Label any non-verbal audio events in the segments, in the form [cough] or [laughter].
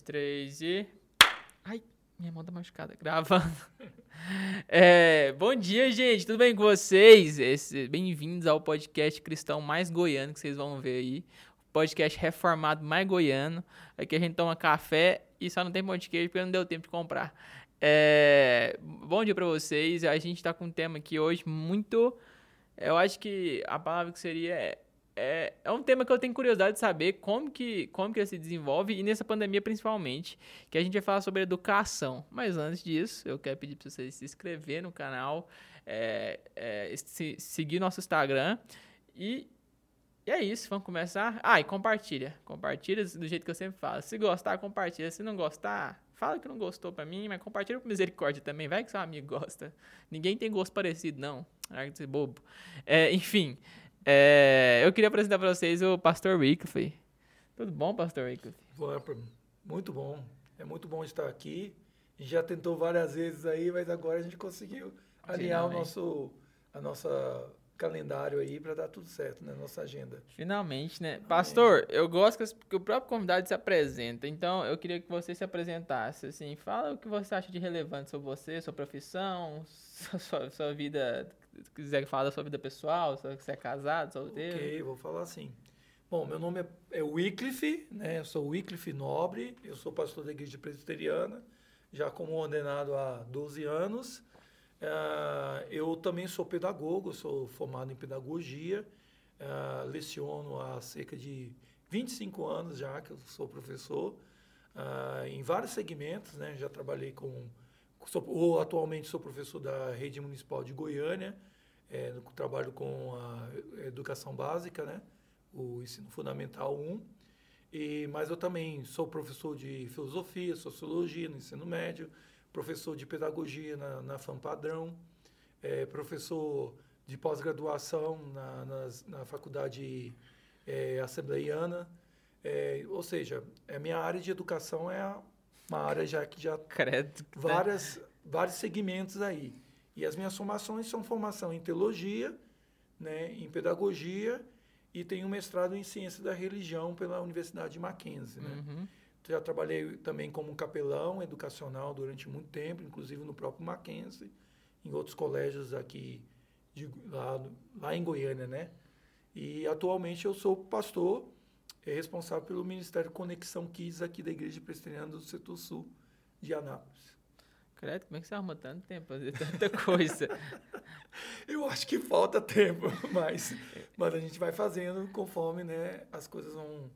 dois, três e. Ai, minha mão tá machucada. Gravando. [laughs] É, bom dia, gente. Tudo bem com vocês? Bem-vindos ao podcast cristão mais goiano que vocês vão ver aí. Podcast reformado mais goiano. Aqui a gente toma café e só não tem pão de queijo porque não deu tempo de comprar. É, bom dia para vocês. A gente tá com um tema aqui hoje muito. Eu acho que a palavra que seria é é, é um tema que eu tenho curiosidade de saber como que, como que ele se desenvolve e nessa pandemia principalmente, que a gente vai falar sobre educação. Mas antes disso, eu quero pedir para vocês se inscrever no canal, é, é, se, seguir nosso Instagram e, e, é isso, vamos começar. Ah, e compartilha. Compartilha do jeito que eu sempre falo. Se gostar, compartilha. Se não gostar, fala que não gostou para mim, mas compartilha com misericórdia também. Vai que seu amigo gosta. Ninguém tem gosto parecido, não. Larga de ser bobo. É, enfim, é, eu queria apresentar para vocês o Pastor Wycliffe. Tudo bom, Pastor Wycliffe? Muito bom. É muito bom estar aqui. A gente já tentou várias vezes aí, mas agora a gente conseguiu alinhar o nosso, a nossa calendário aí para dar tudo certo, né? Nossa agenda. Finalmente, né? Pastor, eu gosto que o próprio convidado se apresenta, então eu queria que você se apresentasse, assim, fala o que você acha de relevante sobre você, sua profissão, [laughs] sua, sua vida se quiser falar da sua vida pessoal, se você é casado, solteiro. Ok, vou falar assim. Bom, meu nome é, é Wycliffe, né? Eu sou Wycliffe Nobre, eu sou pastor da igreja presbiteriana, já como ordenado há 12 anos. Uh, eu também sou pedagogo, sou formado em pedagogia, uh, leciono há cerca de 25 anos já que eu sou professor, uh, em vários segmentos, né? Já trabalhei com, sou, ou atualmente sou professor da rede municipal de Goiânia, é, trabalho com a educação básica, né? o ensino fundamental 1. E, mas eu também sou professor de filosofia, sociologia no ensino médio, professor de pedagogia na, na FAM Padrão, é, professor de pós-graduação na, na, na, faculdade é, assembleiana. É, ou seja, a minha área de educação é uma área já que já Credo. várias, vários segmentos aí. E as minhas formações são formação em teologia, né, em pedagogia e tenho um mestrado em ciência da religião pela Universidade de Mackenzie. Né? Uhum. Já trabalhei também como capelão educacional durante muito tempo, inclusive no próprio Mackenzie, em outros colégios aqui de, lá, lá em Goiânia, né? E atualmente eu sou pastor, é responsável pelo Ministério Conexão Kids aqui da Igreja Presbiteriana do Setor Sul de Anápolis. Credo, como é que você arruma tanto tempo para fazer tanta coisa? [laughs] Eu acho que falta tempo, [laughs] mas, mas a gente vai fazendo conforme né, as coisas vão.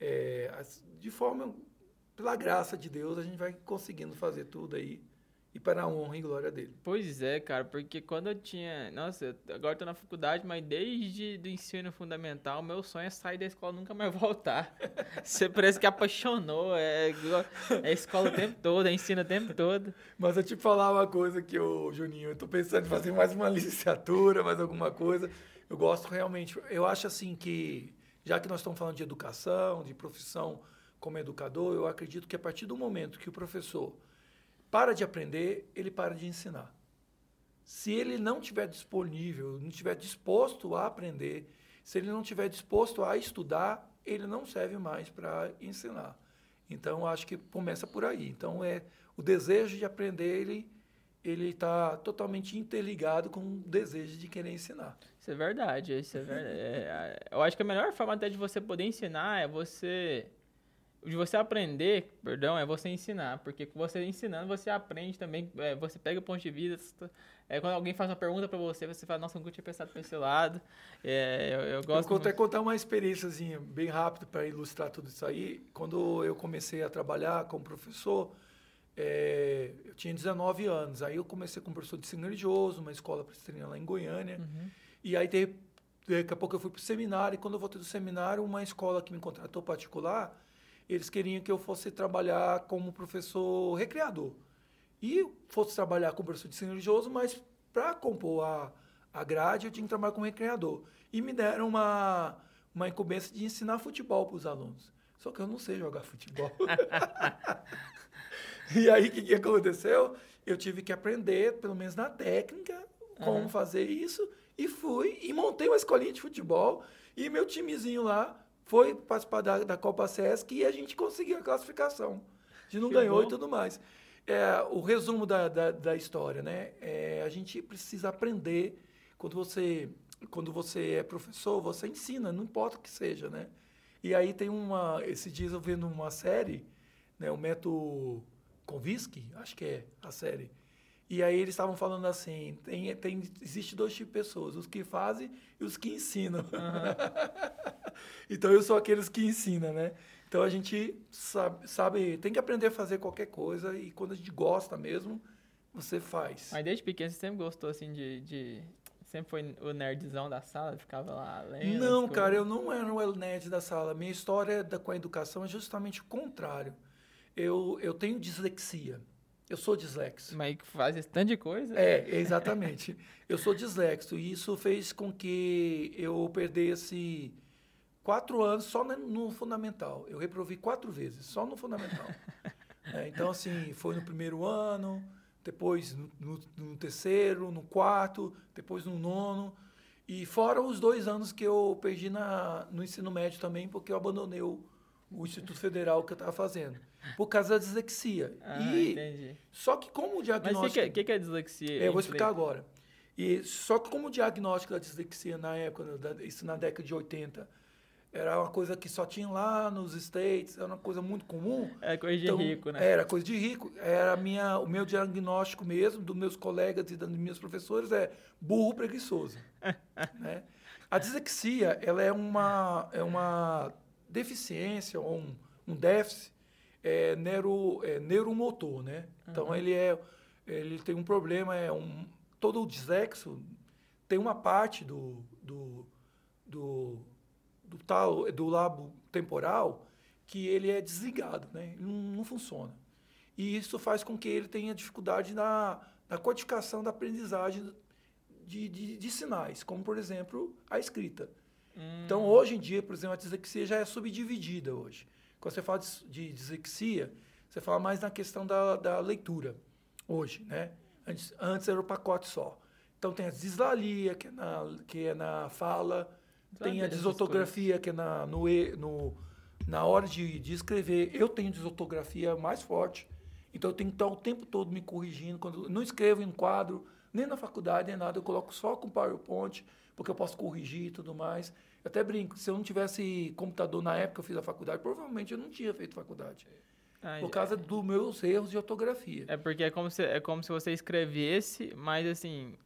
É, de forma, pela graça de Deus, a gente vai conseguindo fazer tudo aí e para a honra e glória dele. Pois é, cara, porque quando eu tinha. Nossa, agora tô na faculdade, mas desde o ensino fundamental, meu sonho é sair da escola e nunca mais [laughs] voltar. Você parece que apaixonou, é, é escola o tempo todo, é ensino o tempo todo. Mas eu te falar uma coisa que, o Juninho, eu tô pensando em fazer mais uma [laughs] licenciatura, mais alguma coisa. Eu gosto realmente, eu acho assim que, já que nós estamos falando de educação, de profissão como educador, eu acredito que a partir do momento que o professor para de aprender, ele para de ensinar. Se ele não estiver disponível, não estiver disposto a aprender, se ele não estiver disposto a estudar, ele não serve mais para ensinar. Então, acho que começa por aí. Então, é o desejo de aprender, ele ele está totalmente interligado com o desejo de querer ensinar. Isso é verdade, isso é verdade. É, eu acho que a melhor forma até de você poder ensinar é você de você aprender, perdão, é você ensinar, porque você ensinando você aprende também, é, você pega o ponto de vista, é, quando alguém faz uma pergunta para você, você fala, nossa, nunca tinha pensado por esse lado, é, eu, eu, gosto... Eu vou até contar uma experiência bem rápida para ilustrar tudo isso aí, quando eu comecei a trabalhar como professor, é, eu tinha 19 anos, aí eu comecei como professor de ensino religioso, uma escola presbiteriana lá em Goiânia, uhum. e aí daqui a pouco eu fui para o seminário, e quando eu voltei do seminário, uma escola que me contratou particular eles queriam que eu fosse trabalhar como professor recreador. E fosse trabalhar como professor de ensino religioso, mas para compor a, a grade eu tinha que trabalhar como recreador. E me deram uma, uma incumbência de ensinar futebol para os alunos. Só que eu não sei jogar futebol. [laughs] e aí, o que, que aconteceu? Eu tive que aprender, pelo menos na técnica, como uhum. fazer isso. E fui e montei uma escolinha de futebol. E meu timezinho lá foi participar da, da Copa Sesc e a gente conseguiu a classificação. gente não ganhou e tudo mais. É, o resumo da, da, da história, né? É, a gente precisa aprender. Quando você, quando você é professor, você ensina, não importa o que seja, né? E aí tem uma... Esses dias eu vendo uma série, né? O método Konvinsky, acho que é a série. E aí eles estavam falando assim, tem, tem, existe dois tipos de pessoas, os que fazem e os que ensinam. Uhum. [laughs] então eu sou aqueles que ensinam, né? Então a gente sabe, sabe, tem que aprender a fazer qualquer coisa e quando a gente gosta mesmo, você faz. Mas desde pequeno você sempre gostou assim de, de... Sempre foi o nerdzão da sala, ficava lá lendo? Não, cara, eu não era o nerd da sala. Minha história da, com a educação é justamente o contrário. Eu, eu tenho dislexia. Eu sou dislexo. Mas faz esse tanto de coisa? É, [laughs] exatamente. eu sou dislexo e isso fez com que eu perdesse quatro anos só no fundamental. Eu reprovei quatro vezes, só no fundamental. [laughs] é, então, assim, foi no primeiro ano, depois no, no, no, terceiro, no quarto, depois no nono. E fora os dois anos que eu perdi na, no ensino médio também, porque eu abandonei o, o Instituto Federal que eu estava fazendo. Por causa da dislexia. Ah, e, entendi. Só que como o diagnóstico... Mas o que, que, que, é dislexia? É, eu vou explicar agora. E, só que como o diagnóstico da dislexia na época, isso na década de 80, era uma coisa que só tinha lá nos States, era uma coisa muito comum. É coisa de então, rico, né? Era coisa de rico. Era minha, o meu diagnóstico mesmo, dos meus colegas e dos meus professores, é burro preguiçoso. [laughs] né? A dislexia, ela é uma, é uma deficiência ou um, um déficit é, neuro, é, neuromotor, né? Então, uhum. ele, é, ele tem um problema, é um, todo o dislexo tem uma parte do, do, do, do, tal, do labo temporal que ele é desligado, né? Não, não funciona. E isso faz com que ele tenha dificuldade na, na codificação da aprendizagem de, de, de sinais, como, por exemplo, a escrita. Hum. Então, hoje em dia, por exemplo, a dislexia já é subdividida hoje. Quando você fala de, de dislexia, você fala mais na questão da, da leitura, hoje, né? Antes, antes era o pacote só. Então tem a dislalia, que é na, que é na fala, tem a desotografia, que é na, no, no, na hora de, de escrever. Eu tenho desotografia mais forte, então eu tenho que estar o tempo todo me corrigindo. Quando não escrevo em quadro, nem na faculdade, nem nada, eu coloco só com PowerPoint, porque eu posso corrigir e tudo mais. Eu até brinco, se eu não tivesse computador na época que eu fiz a faculdade, provavelmente eu não tinha feito faculdade. Ah, por causa é. dos meus erros de ortografia. É porque é como se, é como se você escrevesse, mas assim,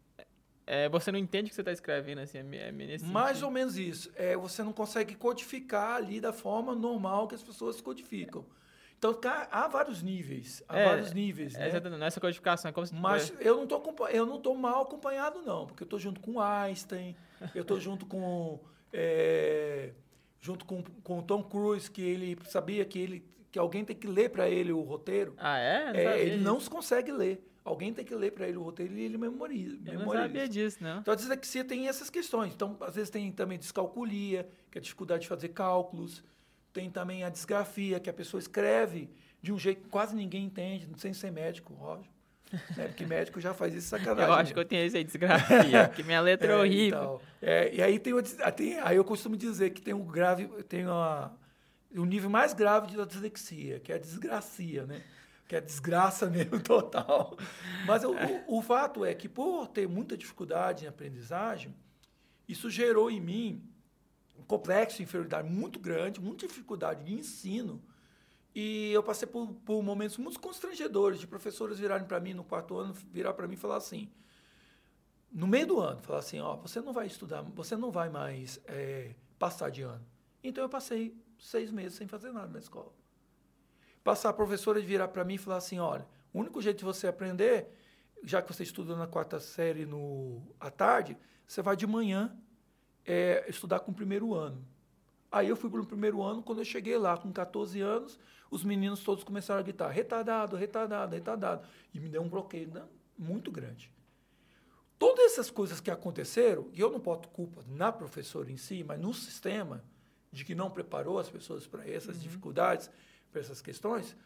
é, você não entende o que você está escrevendo, assim, é, é Mais sentido. ou menos isso. É, você não consegue codificar ali da forma normal que as pessoas codificam. Então, há vários níveis. Há é, vários níveis, né? Exatamente. Não é essa codificação, é como se... Mas eu não estou eu não tô mal acompanhado, não. Porque eu estou junto com Einstein, eu estou junto com é, [laughs] junto com, com o Tom Cruise, que ele sabia que, ele, que alguém tem que ler para ele o roteiro. Ah, é? é ele não se consegue ler. Alguém tem que ler para ele o roteiro e ele memoriza. Eu memoriza. não sabia disso, não. Então, a dislexia tem essas questões. Então, às vezes tem também descalculia, que é a dificuldade de fazer cálculos. Tem também a disgrafia, que a pessoa escreve de um jeito que quase ninguém entende, sem ser médico, óbvio. [laughs] Né? Porque médico já faz isso sacanagem. Eu acho que eu tenho esse aí, desgrafia, que minha letra é, [laughs] é horrível. Então, é, e aí tem, tem, aí eu costumo dizer que tem um grave, tem uma, um nível mais grave da dislexia, que é a desgracia, né? Que é desgraça [laughs] mesmo total. Mas o, o, o fato é que por ter muita dificuldade em aprendizagem, isso gerou em mim um complexo de inferioridade muito grande, muita dificuldade de ensino, e eu passei por, por momentos muito constrangedores de professores virarem para mim no quarto ano, virar para mim e falar assim, no meio do ano, falar assim, ó, você não vai estudar, você não vai mais é, passar de ano. Então eu passei seis meses sem fazer nada na escola. Passar a professora de virar para mim e falar assim, olha, o único jeito de você aprender, já que você estuda na quarta série no, à tarde, você vai de manhã é, estudar com o primeiro ano. Aí eu fui para o primeiro ano, quando eu cheguei lá com 14 anos, os meninos todos começaram a gritar, retardado, retardado, retardado. E me deu um bloqueio né, muito grande. Todas essas coisas que aconteceram, e eu não boto culpa na professora em si, mas no sistema, de que não preparou as pessoas para essas uhum. dificuldades, para essas questões,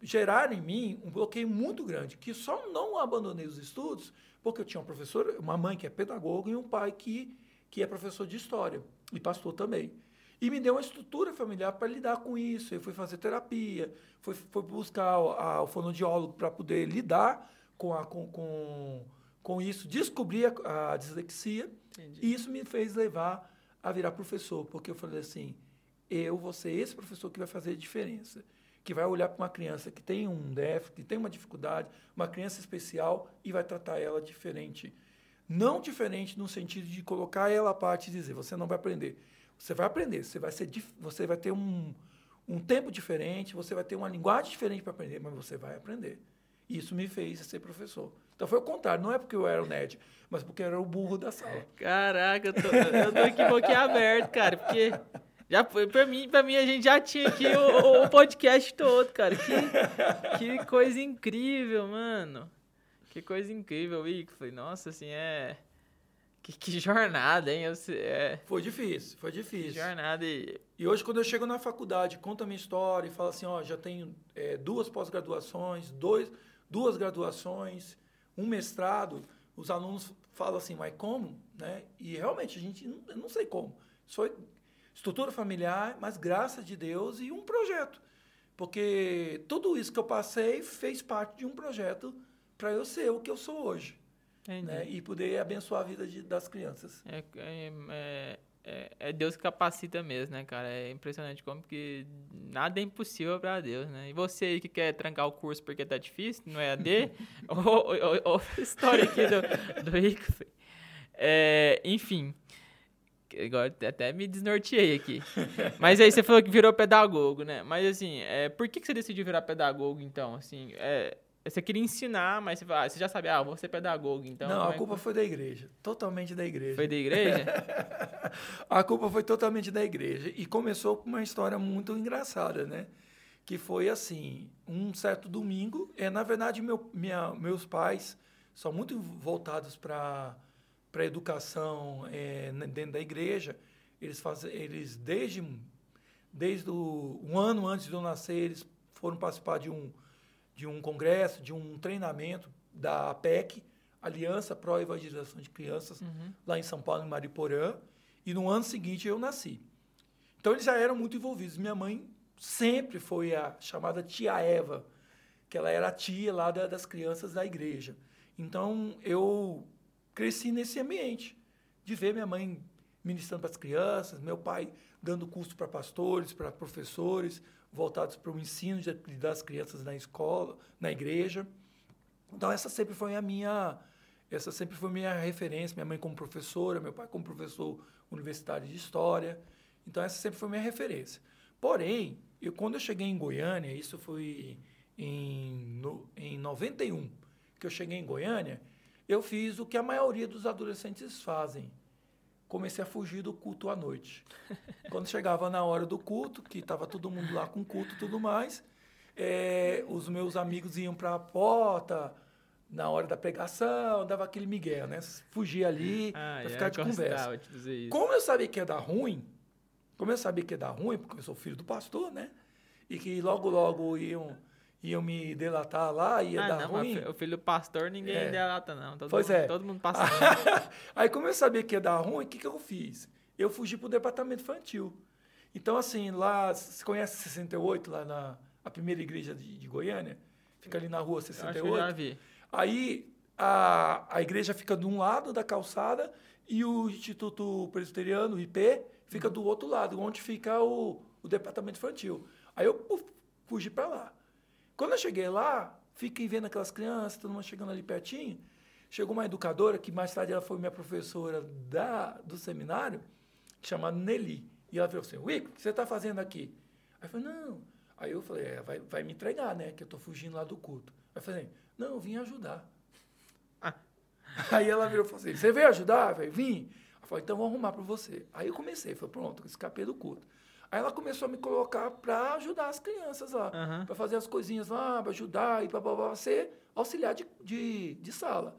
geraram em mim um bloqueio muito grande, que só não abandonei os estudos porque eu tinha uma professora, uma mãe que é pedagoga e um pai que, que é professor de história e pastor também. E me deu uma estrutura familiar para lidar com isso. Eu fui fazer terapia, fui, fui buscar o, a, o fonoaudiólogo para poder lidar com, a, com, com, com isso, descobrir a, a dislexia. Entendi. E isso me fez levar a virar professor, porque eu falei assim, eu vou ser esse professor que vai fazer a diferença que vai olhar para uma criança que tem um déficit, que tem uma dificuldade, uma criança especial e vai tratar ela diferente. Não diferente no sentido de colocar ela à parte e dizer, você não vai aprender. Você vai aprender, você vai, ser, você vai ter um, um tempo diferente, você vai ter uma linguagem diferente para aprender, mas você vai aprender. Isso me fez ser professor. Então foi o contrário, não é porque eu era o nerd, mas porque eu era o burro da sala. Caraca, eu tô, eu tô aqui boquiaberto, cara, porque já foi, pra mim, pra mim, a gente já tinha aqui o, o podcast todo, cara. Que, que coisa incrível, mano. Que coisa incrível, Foi Nossa, assim, é. Que, que jornada, hein? Eu, é... Foi difícil, foi difícil. Que jornada. E... e hoje, quando eu chego na faculdade, conto a minha história e falo assim: ó, já tenho é, duas pós-graduações, dois, duas graduações, um mestrado. Os alunos falam assim, mas como? Né? E realmente, a gente, não, não sei como. Foi estrutura familiar, mas graças de Deus e um projeto. Porque tudo isso que eu passei fez parte de um projeto para eu ser o que eu sou hoje. Né? E poder abençoar a vida de, das crianças. É, é, é, é, é Deus que capacita mesmo, né, cara? É impressionante como que nada é impossível para Deus, né? E você aí que quer trancar o curso porque tá difícil, não é AD? [laughs] ou, história aqui do, do ICF. É, enfim, Agora até me desnorteei aqui. Mas aí você falou que virou pedagogo, né? Mas assim, é, por que, que você decidiu virar pedagogo, então? Assim, é, você queria ensinar, mas você, ah, você já sabia, ah, vou ser pedagogo, então... Não, a é culpa que... foi da igreja. Totalmente da igreja. Foi da igreja? [laughs] a culpa foi totalmente da igreja. E começou com uma história muito engraçada, né? Que foi assim, um certo domingo, é, na verdade, meu, minha, meus pais são muito voltados para para a educação é, dentro da igreja, eles fazem, eles desde desde o, um ano antes de eu nascer, eles foram participar de um de um congresso, de um treinamento da APEC, Aliança Pro Evangelização de Crianças, uhum. lá em São Paulo, em Mariporã, e no ano seguinte eu nasci. Então eles já eram muito envolvidos. Minha mãe sempre foi a chamada tia Eva, que ela era a tia lá da, das crianças da igreja. Então eu cresci nesse ambiente de ver minha mãe ministrando para as crianças, meu pai dando curso para pastores, para professores, voltados para o ensino de, das crianças na escola, na igreja. Então essa sempre foi a minha, essa sempre foi minha referência, minha mãe como professora, meu pai como professor universitário de história. Então essa sempre foi minha referência. Porém, eu quando eu cheguei em Goiânia, isso foi em no, em 91, que eu cheguei em Goiânia, eu fiz o que a maioria dos adolescentes fazem. Comecei a fugir do culto à noite. [laughs] Quando chegava na hora do culto, que estava todo mundo lá com culto e tudo mais, é, os meus amigos iam para a porta, na hora da pregação, dava aquele migué, né? Fugia ali [laughs] ah, para ficar de conversa. Como eu sabia que ia dar ruim, como eu sabia que ia dar ruim, porque eu sou filho do pastor, né? E que logo, logo iam iam me delatar lá, ia ah, dar não, ruim. O filho do pastor ninguém é. delata, não. Todo pois mundo, é. Todo mundo passa. [laughs] Aí, como eu sabia que ia dar ruim, o que, que eu fiz? Eu fugi para o departamento infantil. Então, assim, lá, você conhece 68, lá na a primeira igreja de, de Goiânia? Fica ali na rua 68. Eu já vi. Aí, a, a igreja fica de um lado da calçada e o Instituto Presbiteriano, o IP, fica uhum. do outro lado, onde fica o, o departamento infantil. Aí eu fugi para lá. Quando eu cheguei lá, fiquei vendo aquelas crianças, todo mundo chegando ali pertinho. Chegou uma educadora, que mais tarde ela foi minha professora da, do seminário, chamada Nelly. E ela falou assim, Wico, o que você está fazendo aqui? Aí eu falei, não. Aí eu falei, é, vai, vai me entregar, né? Que eu estou fugindo lá do culto. Aí eu falei, não, eu vim ajudar. Ah. [laughs] Aí ela virou e falou assim, você veio ajudar? Eu falei, vim. Ela falou, então vou arrumar para você. Aí eu comecei, foi pronto, escapei do culto. Aí ela começou a me colocar para ajudar as crianças lá, uhum. para fazer as coisinhas lá, para ajudar e para ser auxiliar de, de, de, sala.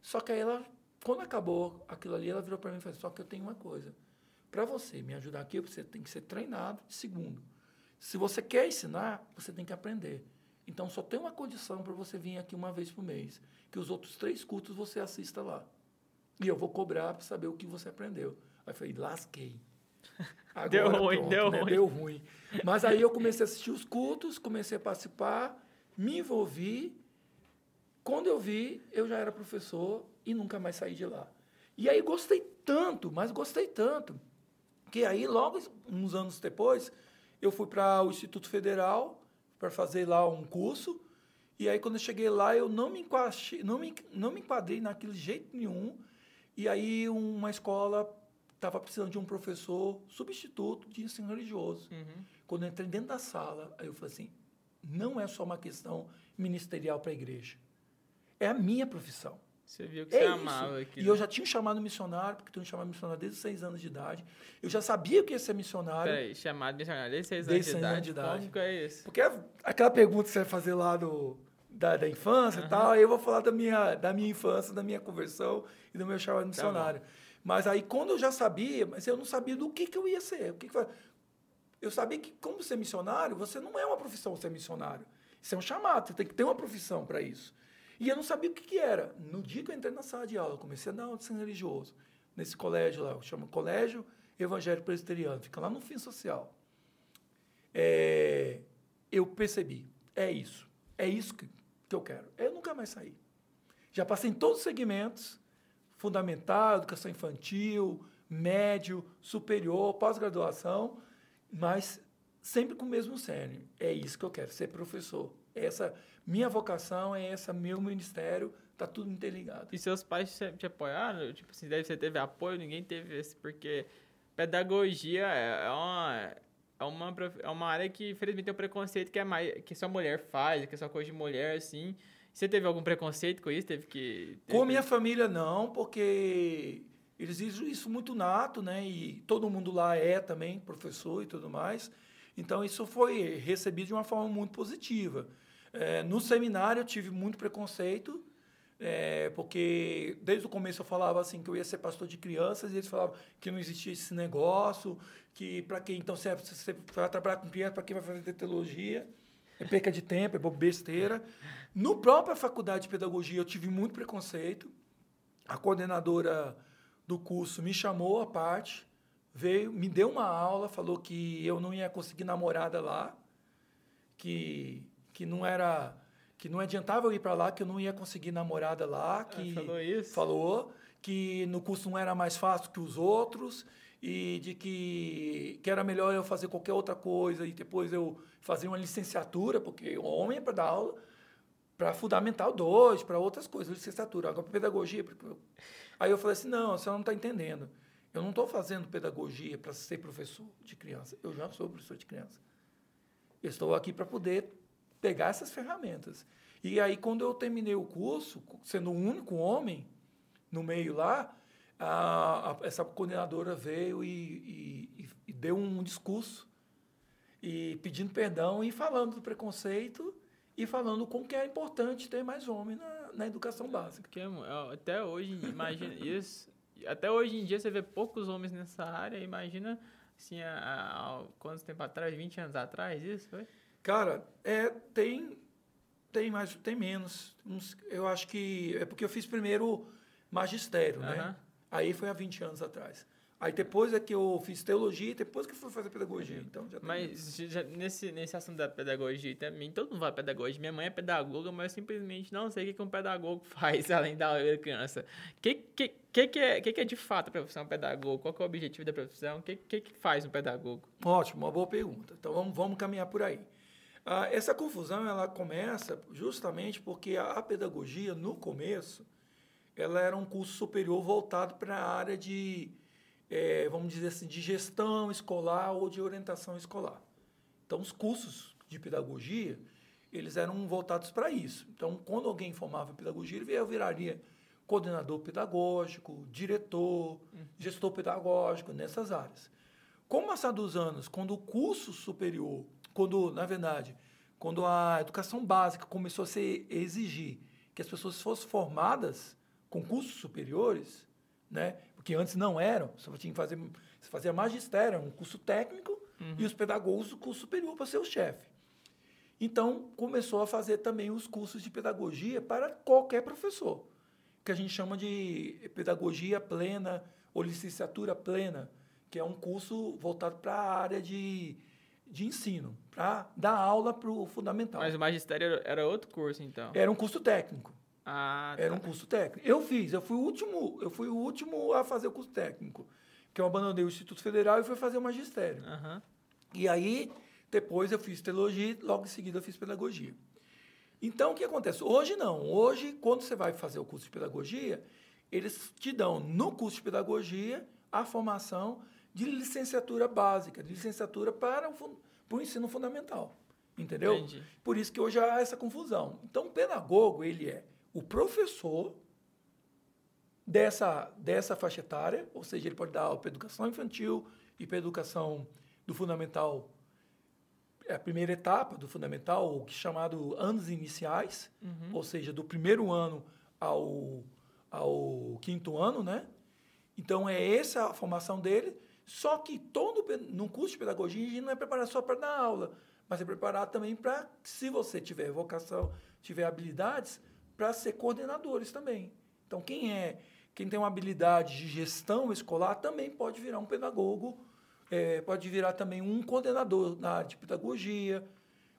Só que aí ela, quando acabou aquilo ali, ela virou para mim e falou: só que eu tenho uma coisa. Para você me ajudar aqui, você tem que ser treinado de segundo. Se você quer ensinar, você tem que aprender. Então só tem uma condição para você vir aqui uma vez por mês, que os outros três cultos você assista lá. E eu vou cobrar para saber o que você aprendeu. Aí eu falei, lasquei. Agora, Deu ruim, pronto, deu né? ruim. Deu ruim. Mas aí eu comecei a assistir os cultos, comecei a participar, me envolvi. Quando eu vi, eu já era professor e nunca mais saí de lá. E aí gostei tanto, mas gostei tanto, que aí logo uns anos depois, eu fui para o Instituto Federal para fazer lá um curso. E aí quando eu cheguei lá, eu não me enquadrei, não me, não me enquadrei naquele jeito nenhum. E aí uma escola estava precisando de um professor substituto de ensino religioso. Uhum. Quando eu entrei dentro da sala, aí eu falei assim: não é só uma questão ministerial para a igreja. É a minha profissão. Você viu que É você isso. amava aquilo. E eu já tinha um chamado missionário, porque tenho um chamado missionário desde os seis anos de idade. Eu já sabia que ia ser missionário. Peraí, chamado missionário desde 6 anos, Desde de, seis idade. anos de idade. Como é isso? Porque é aquela pergunta que você vai fazer lá do, da, da infância e tal, aí eu vou falar da minha, da minha infância, da minha conversão e do meu Tá chamado missionário. Mas aí, quando eu já sabia, mas eu não sabia do que, que eu ia ser. O que que vai- eu sabia que, como ser missionário, você não é uma profissão ser missionário. Isso é um chamado, você tem que ter uma profissão para isso. E eu não sabia o que, que era. No dia que eu entrei na sala de aula, eu comecei a dar aula de ensino religioso, nesse colégio lá, chama Colégio Evangélico Presbiteriano, fica lá no fim social é, eu percebi, é isso, é isso que, que eu quero. Eu nunca mais saí. Já passei em todos os segmentos, fundamental, educação infantil, médio, superior, pós-graduação, mas sempre com o mesmo cerne. É isso que eu quero, ser professor. Essa minha vocação, é essa meu ministério, está tudo interligado. E seus pais te, apoiaram? Tipo assim, deve você teve apoio, ninguém teve esse, porque pedagogia é é uma, é uma, é uma área que, infelizmente, tem um preconceito que é mais, que só mulher faz, que é só coisa de mulher, assim. Você teve algum preconceito com isso? Teve que... teve Com a minha família, não, porque eles dizem isso muito nato, né? E todo mundo lá é também professor e tudo mais. Então, isso foi recebido de uma forma muito positiva. Eh, no seminário, eu tive muito preconceito, eh, porque desde o começo eu falava assim que eu ia ser pastor de crianças e eles falavam que não existia esse negócio, que para quem então você, você vai trabalhar com criança, para quem vai fazer teologia, é perca de tempo, é besteira. No própria faculdade de pedagogia eu tive muito preconceito. A coordenadora do curso me chamou à parte, veio, me deu uma aula, falou que eu não ia conseguir namorada lá, que, que não era que não adiantava eu ir para lá, que eu não ia conseguir namorada lá, que falou isso? falou que no curso não era mais fácil que os outros e de que, que era melhor eu fazer qualquer outra coisa e depois eu fazer uma licenciatura, porque o homem é para dar aula para Fundamental 2, para outras coisas, licenciatura. Agora, para pedagogia. Aí eu falei assim: não, você não está entendendo. Eu não estou fazendo pedagogia para ser professor de criança. Eu já sou professor de criança. Eu estou aqui para poder pegar essas ferramentas. E aí, quando eu terminei o curso, sendo o único homem no meio lá, a- a- essa coordenadora veio e, e- e- deu um discurso e pedindo perdão e falando do preconceito e falando como que é importante ter mais homem na, na educação básica. Porque até hoje, imagina [laughs] isso. Até hoje em dia você vê poucos homens nessa área. Imagina, assim, há, há quanto tempo atrás? 20 anos atrás, isso foi? Cara, é, tem, tem mais, tem menos. Uns- Eu acho que é porque eu fiz primeiro magistério, né? Aí foi há 20 anos atrás. Aí depois é que eu fiz teologia e depois que fui fazer pedagogia. Então já Mas já- nesse, nesse assunto da pedagogia também, todo mundo vai pedagogia. Minha mãe é pedagoga, mas eu simplesmente não sei o que, um pedagogo [laughs] faz além da aula da criança. O que, que, que, que, é, que, que é de fato a profissão pedagogo? Qual é o objetivo da profissão? O que, que, que faz um pedagogo? Ótimo, uma boa pergunta. Então vamos, vamos caminhar por aí. Ah, essa confusão ela começa justamente porque a, a pedagogia, no começo, ela era um curso superior voltado para a área de, eh, vamos dizer assim, de gestão escolar ou de orientação escolar. Então, os cursos de pedagogia, eles eram voltados para isso. Então, quando alguém formava pedagogia, ele viraria coordenador pedagógico, diretor, gestor pedagógico, nessas áreas. Com o passar dos anos, quando o curso superior, quando, na verdade, quando a educação básica começou a se exigir que as pessoas fossem formadas com cursos superiores, né? porque antes não eram, você tinha que fazer, fazia magistério, era um curso técnico, e os pedagogos o curso superior para ser o chefe. Então, começou a fazer também os cursos de pedagogia para qualquer professor, que a gente chama de pedagogia plena ou licenciatura plena, que é um curso voltado para a área de, de ensino, para dar aula para o fundamental. Mas o magistério era outro curso, então? Era um curso técnico. Ah, Era tá. um curso técnico. Eu fiz, eu fui o último, eu fui o último a fazer o curso técnico, que eu abandonei o Instituto Federal e fui fazer o magistério. Aham. E aí, depois eu fiz teologia, logo em seguida eu fiz pedagogia. Então, o que acontece? Hoje não. Hoje, quando você vai fazer o curso de pedagogia, eles te dão no curso de pedagogia a formação de licenciatura básica, de licenciatura para o, para o ensino fundamental. Entendeu? Entendi. Por isso que hoje há essa confusão. Então, o pedagogo, ele é o professor dessa, dessa faixa etária, ou seja, ele pode dar aula para educação infantil e para educação do fundamental, é a primeira etapa do fundamental, o que é chamado anos iniciais, ou seja, do primeiro ano ao, ao quinto ano, né? Então, é essa a formação dele, só que todo no curso de pedagogia, a gente não é preparado só para dar aula, mas é preparado também para, se você tiver vocação, tiver habilidades, para ser coordenadores também. Então, quem é, quem tem uma habilidade de gestão escolar também pode virar um pedagogo, eh, pode virar também um coordenador na área de pedagogia,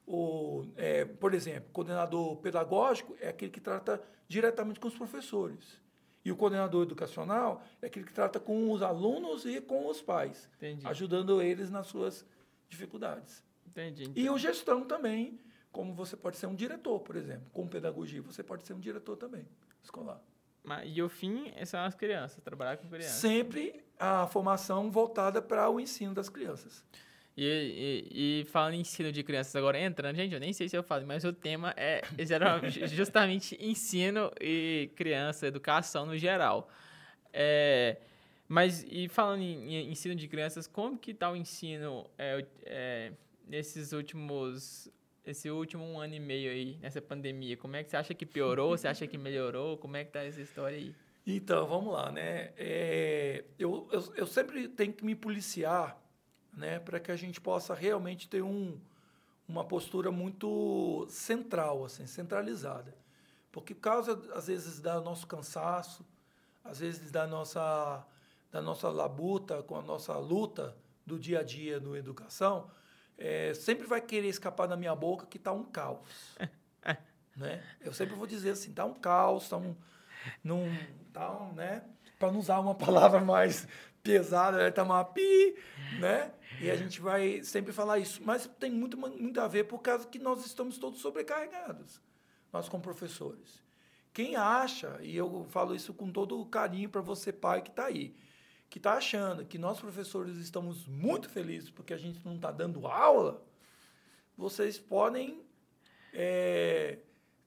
ou, eh, por exemplo, coordenador pedagógico é aquele que trata diretamente com os professores. E o coordenador educacional é aquele que trata com os alunos e com os pais, Entendi. ajudando eles nas suas dificuldades. Entendi. E o gestão também, como você pode ser um diretor, por exemplo, com pedagogia, você pode ser um diretor também, escolar. Mas- E o fim são as crianças, trabalhar com crianças. Sempre a formação voltada para o ensino das crianças. E, e, e falando em ensino de crianças agora entrando, gente, eu nem sei se eu falo, mas o tema é [laughs] justamente ensino e criança, educação no geral. É, mas e falando em, em ensino de crianças, como que tá o ensino é, é, nesses últimos esse último ano e meio aí nessa pandemia? Como é que você acha que piorou? Você acha que melhorou? Como é que tá essa história aí? Então, vamos lá, né? É, eu, eu, eu sempre tenho que me policiar, né, para que a gente possa realmente ter um, uma postura muito central, assim, centralizada. Porque por causa, às vezes, do nosso cansaço, às vezes da nossa, da nossa labuta, com a nossa luta do dia a dia no educação, é, sempre vai querer escapar da minha boca que está um caos. [laughs] né? Eu sempre vou dizer assim, está um caos, está um, num, tá um, né? Para não usar uma [laughs] palavra mais pesada, né? tá uma pi, né? E a gente vai sempre falar isso. Mas tem muito, muito a ver por causa que nós estamos todos sobrecarregados, nós como professores. Quem acha, e eu falo isso com todo o carinho para você, pai, que está aí, que está achando que nós professores estamos muito felizes porque a gente não está dando aula, vocês podem é,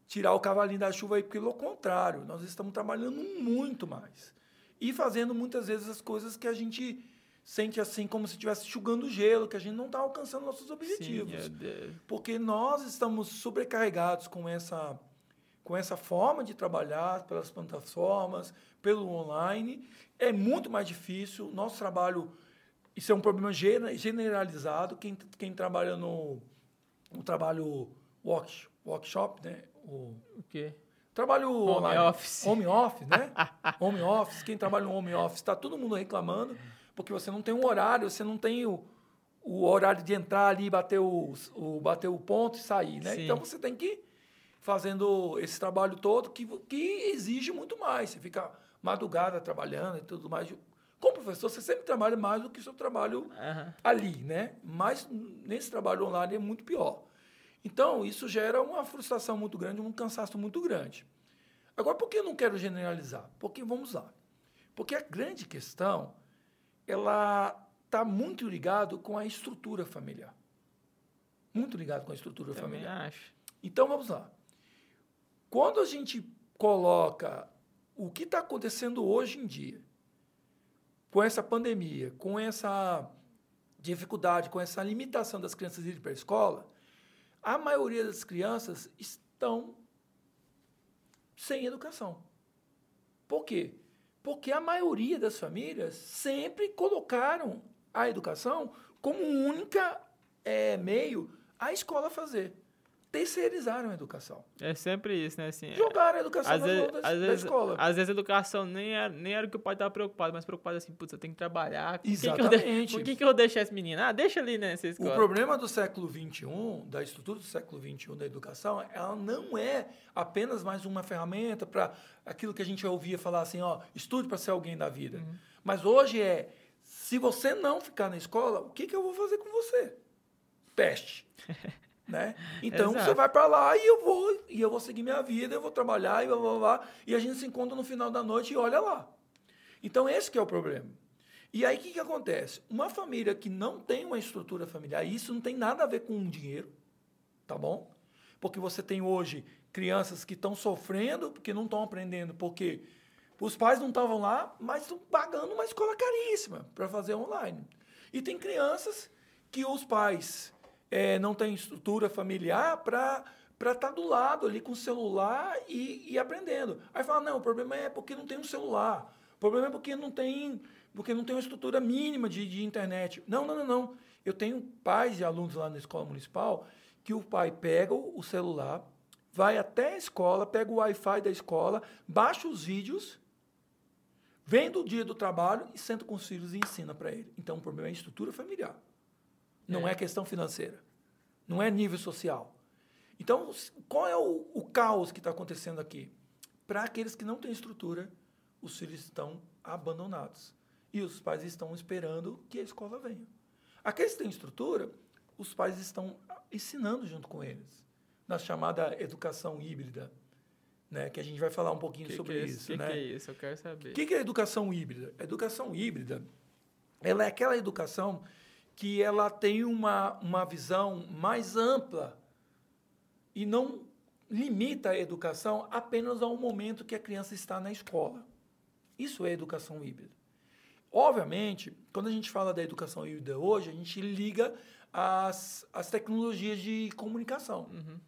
tirar o cavalinho da chuva aí, pelo contrário, nós estamos trabalhando muito mais. E fazendo muitas vezes as coisas que a gente sente assim, como se estivesse enxugando gelo, que a gente não está alcançando nossos objetivos. Sim, meu Deus. Porque nós estamos sobrecarregados com essa, com essa forma de trabalhar, pelas plataformas, pelo online. É muito mais difícil. Nosso trabalho, isso é um problema gene- generalizado. Quem, quem trabalha no, no trabalho work, workshop, né? O, O quê? Trabalho Home online. office. Home office, né? [laughs] home office. Quem trabalha no home office, está todo mundo reclamando, porque você não tem um horário, você não tem o, o horário de entrar ali, bater o, o, bater o ponto e sair, né? Sim. Então você tem que fazendo esse trabalho todo que, que exige muito mais. Você fica madrugada trabalhando e tudo mais. Como professor, você sempre trabalha mais do que o seu trabalho Aham. ali, né? Mas nesse trabalho online é muito pior. Então, isso gera uma frustração muito grande, um cansaço muito grande. Agora, por que eu não quero generalizar? Porque, vamos lá, porque a grande questão, ela está muito ligado com a estrutura familiar. Muito ligado com a estrutura Também familiar. acho. Então, vamos lá. Quando a gente coloca o que está acontecendo hoje em dia, com essa pandemia, com essa dificuldade, com essa limitação das crianças irem para a escola, a maioria das crianças estão sem educação. Por quê? Porque a maioria das famílias sempre colocaram a educação como única eh, meio a escola fazer. Terceirizaram a educação. É sempre isso, né? Assim, Jogaram a educação às vezes, da, às da vezes, escola. Às vezes a educação nem era, nem era o que o pai estava preocupado, mas preocupado assim, putz, eu tenho que trabalhar. Com quem que eu Exatamente. Com quem que eu vou deixar esse menino? Ah, deixa ali nessa O escola. problema do século XXI, da estrutura do século XXI da educação, ela não é apenas mais uma ferramenta para aquilo que a gente ouvia falar assim, ó, estude para ser alguém da vida. Uhum. Mas hoje é, se você não ficar na escola, o que, que eu vou fazer com você? Peste. [laughs] né? Então Exato. você vai para lá e eu vou e eu vou seguir minha vida, eu vou trabalhar e blá, blá, blá, e a gente se encontra no final da noite e olha lá. Então esse que é o problema. E aí o que, que acontece? Uma família que não tem uma estrutura familiar, e isso não tem nada a ver com dinheiro, tá bom? Porque você tem hoje crianças que estão sofrendo porque não estão aprendendo, porque os pais não estavam lá, mas estão pagando uma escola caríssima para fazer online. E tem crianças que os pais eh, não têm estrutura familiar para para estar do lado ali com o celular e, e aprendendo. Aí fala, não, o problema é porque não tem um celular. O problema é porque não tem, porque não tem uma estrutura mínima de, de internet. Não, não, não, não. Eu tenho pais de alunos lá na escola municipal que o pai pega o o celular, vai até a escola, pega o Wi-Fi da escola, baixa os vídeos, vem do dia do trabalho e senta com os filhos e ensina para ele. Então o problema é a estrutura familiar. Não é, É. questão financeira. Não é nível social. Então, qual é o, o caos que está acontecendo aqui? Para aqueles que não têm estrutura, os filhos estão abandonados. E os pais estão esperando que a escola venha. Aqueles que têm estrutura, os pais estão ensinando junto com eles, na chamada educação híbrida, né? que a gente vai falar um pouquinho que, sobre que é isso. Que né? que é isso? Eu quero saber. O que, que é educação híbrida? A educação híbrida ela é aquela educação que ela tem uma, uma visão mais ampla e não limita a educação apenas ao momento que a criança está na escola. Isso é educação híbrida. Obviamente, quando a gente fala da educação híbrida hoje, a gente liga as, as tecnologias de comunicação. Uhum.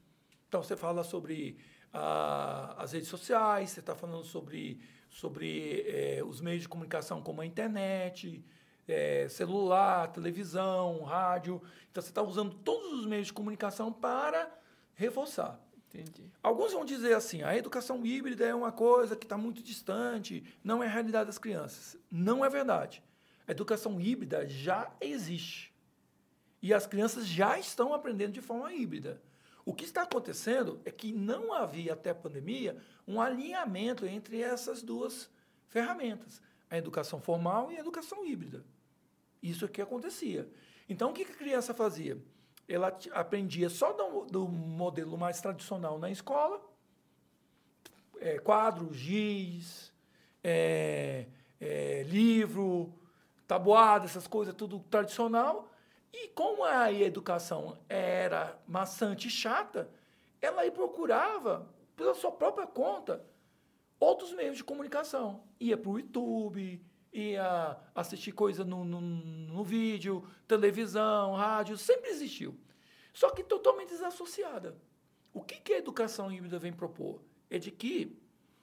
Então, você fala sobre ah, as redes sociais, você está falando sobre, sobre eh, os meios de comunicação como a internet, eh, celular, televisão, rádio. Então, você está usando todos os meios de comunicação para reforçar. Entendi. Alguns vão dizer assim, a educação híbrida é uma coisa que está muito distante, não é a realidade das crianças. Não é verdade. A educação híbrida já existe. E as crianças já estão aprendendo de forma híbrida. O que está acontecendo é que não havia até a pandemia um alinhamento entre essas duas ferramentas, a educação formal e a educação híbrida. Isso que acontecia. Então, o que a criança fazia? Ela aprendia só do, do modelo mais tradicional na escola, é, quadro, giz, é, é, livro, tabuada, essas coisas, tudo tradicional. E como a educação era maçante e chata, ela aí procurava, pela sua própria conta, outros meios de comunicação. Ia para o YouTube, ia assistir coisa no, no, no vídeo, televisão, rádio, sempre existiu. Só que totalmente desassociada. O que, que a educação híbrida vem propor? É de que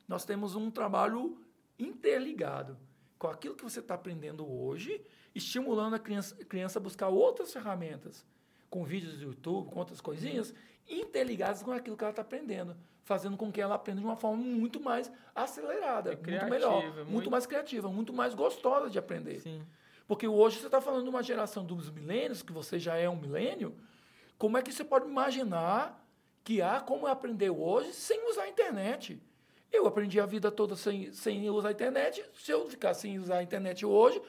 nós temos um trabalho interligado com aquilo que você está aprendendo hoje, estimulando a criança, a criança a buscar outras ferramentas, com vídeos do YouTube, com outras coisinhas, interligadas com aquilo que ela está aprendendo, fazendo com que ela aprenda de uma forma muito mais acelerada, É muito criativa, melhor, muito, muito- mais criativa, muito mais gostosa de aprender. Sim. Porque hoje você está falando de uma geração dos milênios, que você já é um milênio, como é que você pode imaginar que há como aprender hoje sem usar a internet? Eu aprendi a vida toda sem, sem usar a internet. Se eu ficar sem usar a internet hoje,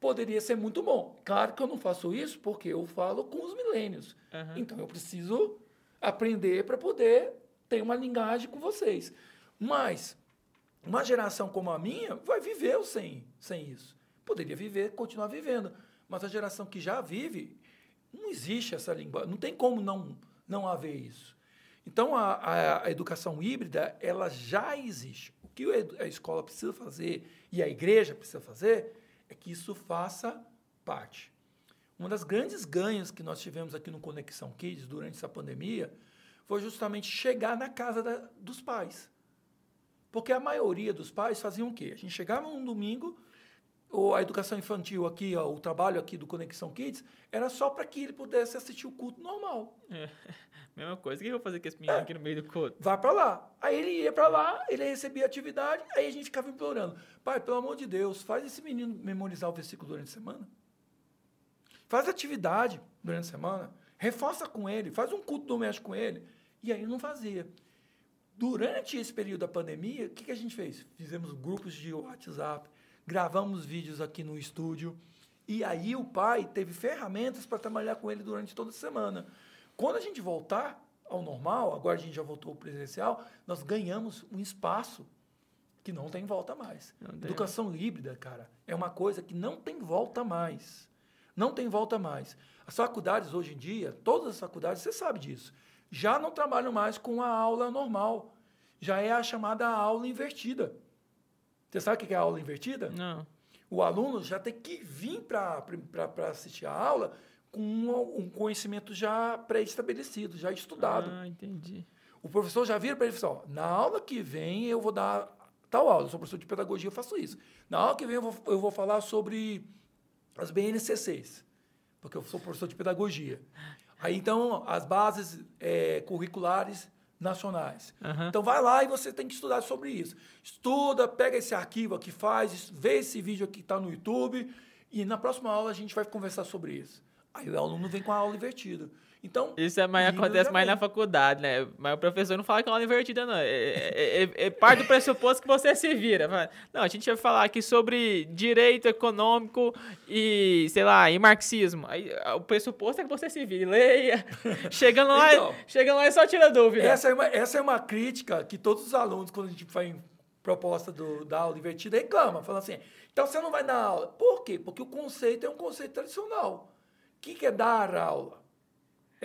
poderia ser muito bom. Claro que eu não faço isso porque eu falo com os milênios. Aham. Então eu preciso aprender para poder ter uma linguagem com vocês. Mas uma geração como a minha vai viver sem, sem isso. Poderia viver, continuar vivendo. Mas a geração que já vive, não existe essa linguagem. Não tem como não, não haver isso. Então, a, a, a educação híbrida, ela já existe. O que a escola precisa fazer e a igreja precisa fazer é que isso faça parte. Uma das grandes ganhos que nós tivemos aqui no Conexão Kids durante essa pandemia foi justamente chegar na casa da- dos pais. Porque a maioria dos pais faziam o quê? A gente chegava num domingo, ou a educação infantil aqui, ó, o trabalho aqui do Conexão Kids, era só para que ele pudesse assistir o culto normal. É, [laughs] mesma coisa. O que eu vou fazer com esse menino é. aqui no meio do culto? Vai para lá. Aí ele ia para lá, ele recebia atividade, aí a gente ficava implorando. Pai, pelo amor de Deus, faz esse menino memorizar o versículo durante a semana. Faz atividade durante a semana. Reforça com ele, faz um culto doméstico com ele. E aí não fazia. Durante esse período da pandemia, o que, que a gente fez? Fizemos grupos de WhatsApp, gravamos vídeos aqui no estúdio. E aí o pai teve ferramentas para trabalhar com ele durante toda a semana. Quando a gente voltar ao normal, agora a gente já voltou ao presencial, nós ganhamos um espaço que não tem volta mais. Educação híbrida, cara, é uma coisa que não tem volta mais. Não tem volta mais. As faculdades hoje em dia, todas as faculdades, você sabe disso, já não trabalham mais com a aula normal. Já é a chamada aula invertida. Você sabe o que é a aula invertida? Não. O aluno já tem que vir para assistir a aula com um, conhecimento já pré-estabelecido, já estudado. Ah, entendi. O professor já vira para ele e fala, assim, na aula que vem eu vou dar tal aula, eu sou professor de pedagogia, eu faço isso. Na aula que vem eu vou, eu vou falar sobre as BNCCs, porque eu sou professor de pedagogia. Aí, então, as bases é, curriculares nacionais. Uhum. Então vai lá e você tem que estudar sobre isso. Estuda, pega esse arquivo aqui, faz, vê esse vídeo aqui que está no YouTube e na próxima aula a gente vai conversar sobre isso. Aí o aluno vem com a aula invertida. Então, Isso é mais, acontece mais na faculdade, né? Mas o professor não fala que é aula invertida, não. É, é, é, é parte do pressuposto que você se vira. Não, a gente vai falar aqui sobre direito econômico e, sei lá, e marxismo. Aí, o pressuposto é que você se vire, leia. [laughs] Chegando lá, então, chegando lá e só tira dúvida. Essa é, uma, essa é uma crítica que todos os alunos, quando a gente faz proposta do, da aula invertida, reclamam. Falam assim, então você não vai dar aula. Por quê? Porque o conceito é um conceito tradicional. O que, que é dar aula?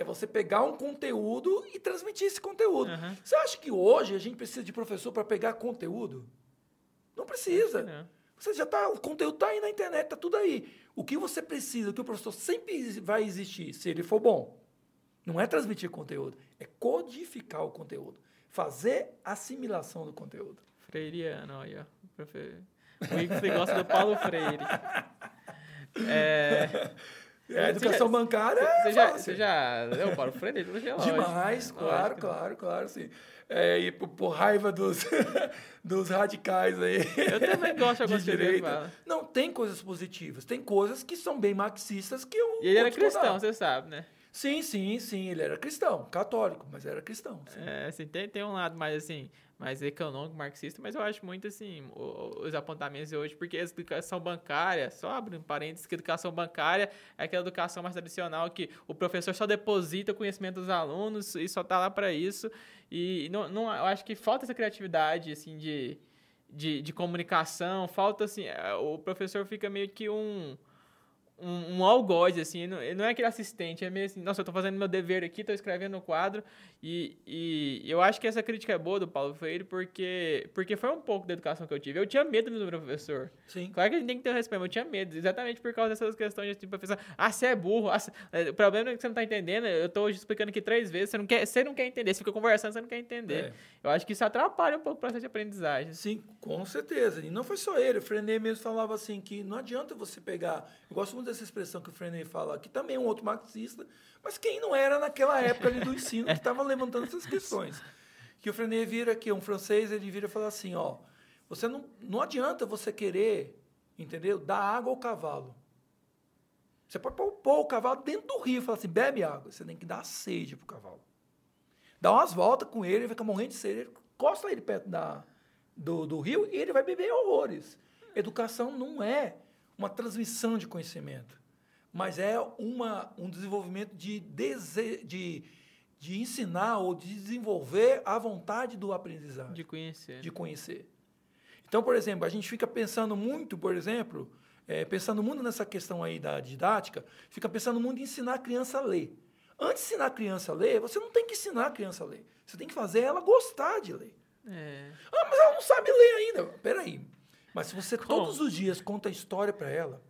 É você pegar um conteúdo e transmitir esse conteúdo. Uhum. Você acha que hoje a gente precisa de professor para pegar conteúdo? Não precisa. Não. Você já tá, o conteúdo está aí na internet, está tudo aí. O que você precisa, o que o professor sempre vai existir, se ele for bom, não é transmitir conteúdo, é codificar o conteúdo, fazer assimilação do conteúdo. Freiriano, olha. O Igor gosta do Paulo Freire. [laughs] É. É, educação já, bancária você, é já, Você já leu Paulo Freire? Demais, claro, claro, claro, sim. É, e por, por, raiva dos, [laughs] dos radicais aí. Eu também gosto de direita. Não, tem coisas positivas. Tem coisas que são bem marxistas que eu. E ele era cristão, você sabe, né? Sim, sim, sim. Ele era cristão, católico, mas era cristão. Sim. É, assim, tem, tem um lado mais assim mais econômico, marxista, mas eu acho muito assim os apontamentos de hoje, porque a educação bancária, só abre um parênteses, que a educação bancária é aquela educação mais tradicional que o professor só deposita o conhecimento dos alunos e só está lá para isso. E não, não, eu acho que falta essa criatividade assim de, de, de comunicação, falta assim, é, o professor fica meio que um um, um algoz, assim, ele não, é aquele assistente, é meio assim, nossa, eu tô fazendo meu dever aqui, tô escrevendo no quadro, e, e eu acho que essa crítica é boa do Paulo Freire, porque, porque foi um pouco da educação que eu tive. Eu tinha medo do meu professor. Sim. Claro que a gente tem que ter um respeito, mas eu tinha medo, exatamente por causa dessas questões de tipo, professor, ah, você é burro, ah, é, o problema é que você não tá entendendo, eu tô explicando aqui três vezes, você não quer, você não quer entender, você fica conversando, você não quer entender. É. Eu acho que isso atrapalha um pouco o processo de aprendizagem. Sim, com certeza. E não foi só ele, o Frenet mesmo falava assim, que não adianta você pegar, eu gosto muito dessa expressão que o Frenet fala, que também é um outro marxista, mas quem não era naquela época ali do [laughs] ensino que estava levantando essas questões. Que o Frenet vira que um francês, ele vira e fala assim, ó, você não, não adianta você querer, entendeu, dar água ao cavalo. Você pode pôr o cavalo dentro do rio e falar assim, bebe água. Você tem que dar sede pro cavalo. Dá umas voltas com ele, ele fica morrendo de sede, costa ele perto da, do, do rio e ele vai beber horrores. Educação não é uma transmissão de conhecimento mas é uma, um desenvolvimento de, dese, de, de ensinar ou de desenvolver a vontade do aprendizado. De conhecer. De conhecer. Então, por exemplo, a gente fica pensando muito, por exemplo, é, pensando muito nessa questão aí da didática, fica pensando muito em ensinar a criança a ler. Antes de ensinar a criança a ler, você não tem que ensinar a criança a ler. Você tem que fazer ela gostar de ler. É. Ah, mas ela não sabe ler ainda. Peraí. Mas se você Como? todos os dias conta a história para ela,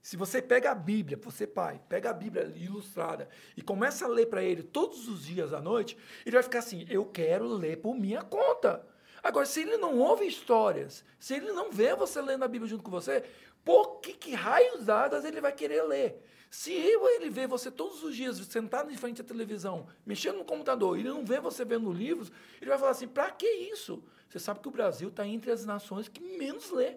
se você pega a Bíblia, você pai, pega a Bíblia ilustrada e começa a ler para ele todos os dias à noite, ele vai ficar assim: eu quero ler por minha conta. Agora, se ele não ouve histórias, se ele não vê você lendo a Bíblia junto com você, por que, que raios dadas ele vai querer ler? Se ele vê você todos os dias sentado em frente à televisão, mexendo no computador, e ele não vê você vendo livros, ele vai falar assim: para que isso? Você sabe que o Brasil está entre as nações que menos lê.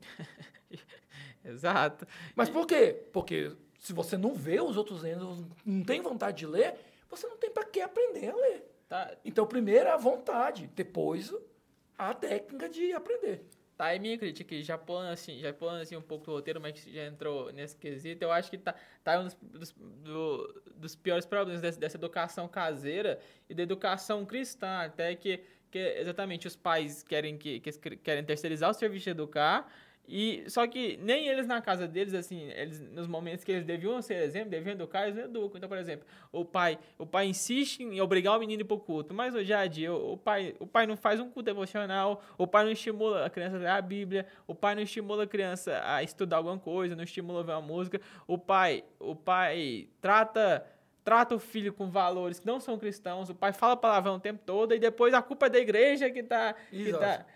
[laughs] Exato. Mas por quê? Porque se você não vê os outros livros, não tem vontade de ler, você não tem para que aprender a ler. Tá. Então, primeiro é a vontade, depois a técnica de aprender. Tá aí minha crítica já pulando assim, já pulando assim um pouco do roteiro, mas já entrou nesse quesito, eu acho que tá, tá um dos, dos, do, dos piores problemas dessa, dessa, educação caseira e da educação cristã, até que, que exatamente os pais querem, que, que querem terceirizar o serviço de educar, e, só que nem eles na casa deles, assim, eles, nos momentos que eles deviam ser exemplo, deviam educar, eles não educam. Então, por exemplo, o pai, o pai insiste em obrigar o menino a ir pro culto, mas hoje é dia o, o, pai, o pai não faz um culto devocional, o pai não estimula a criança a ler a Bíblia, o pai não estimula a criança a estudar alguma coisa, não estimula a ver uma música, o pai, o pai trata trata o filho com valores que não são cristãos, o pai fala palavrão o tempo todo e depois a culpa é da igreja que está que tá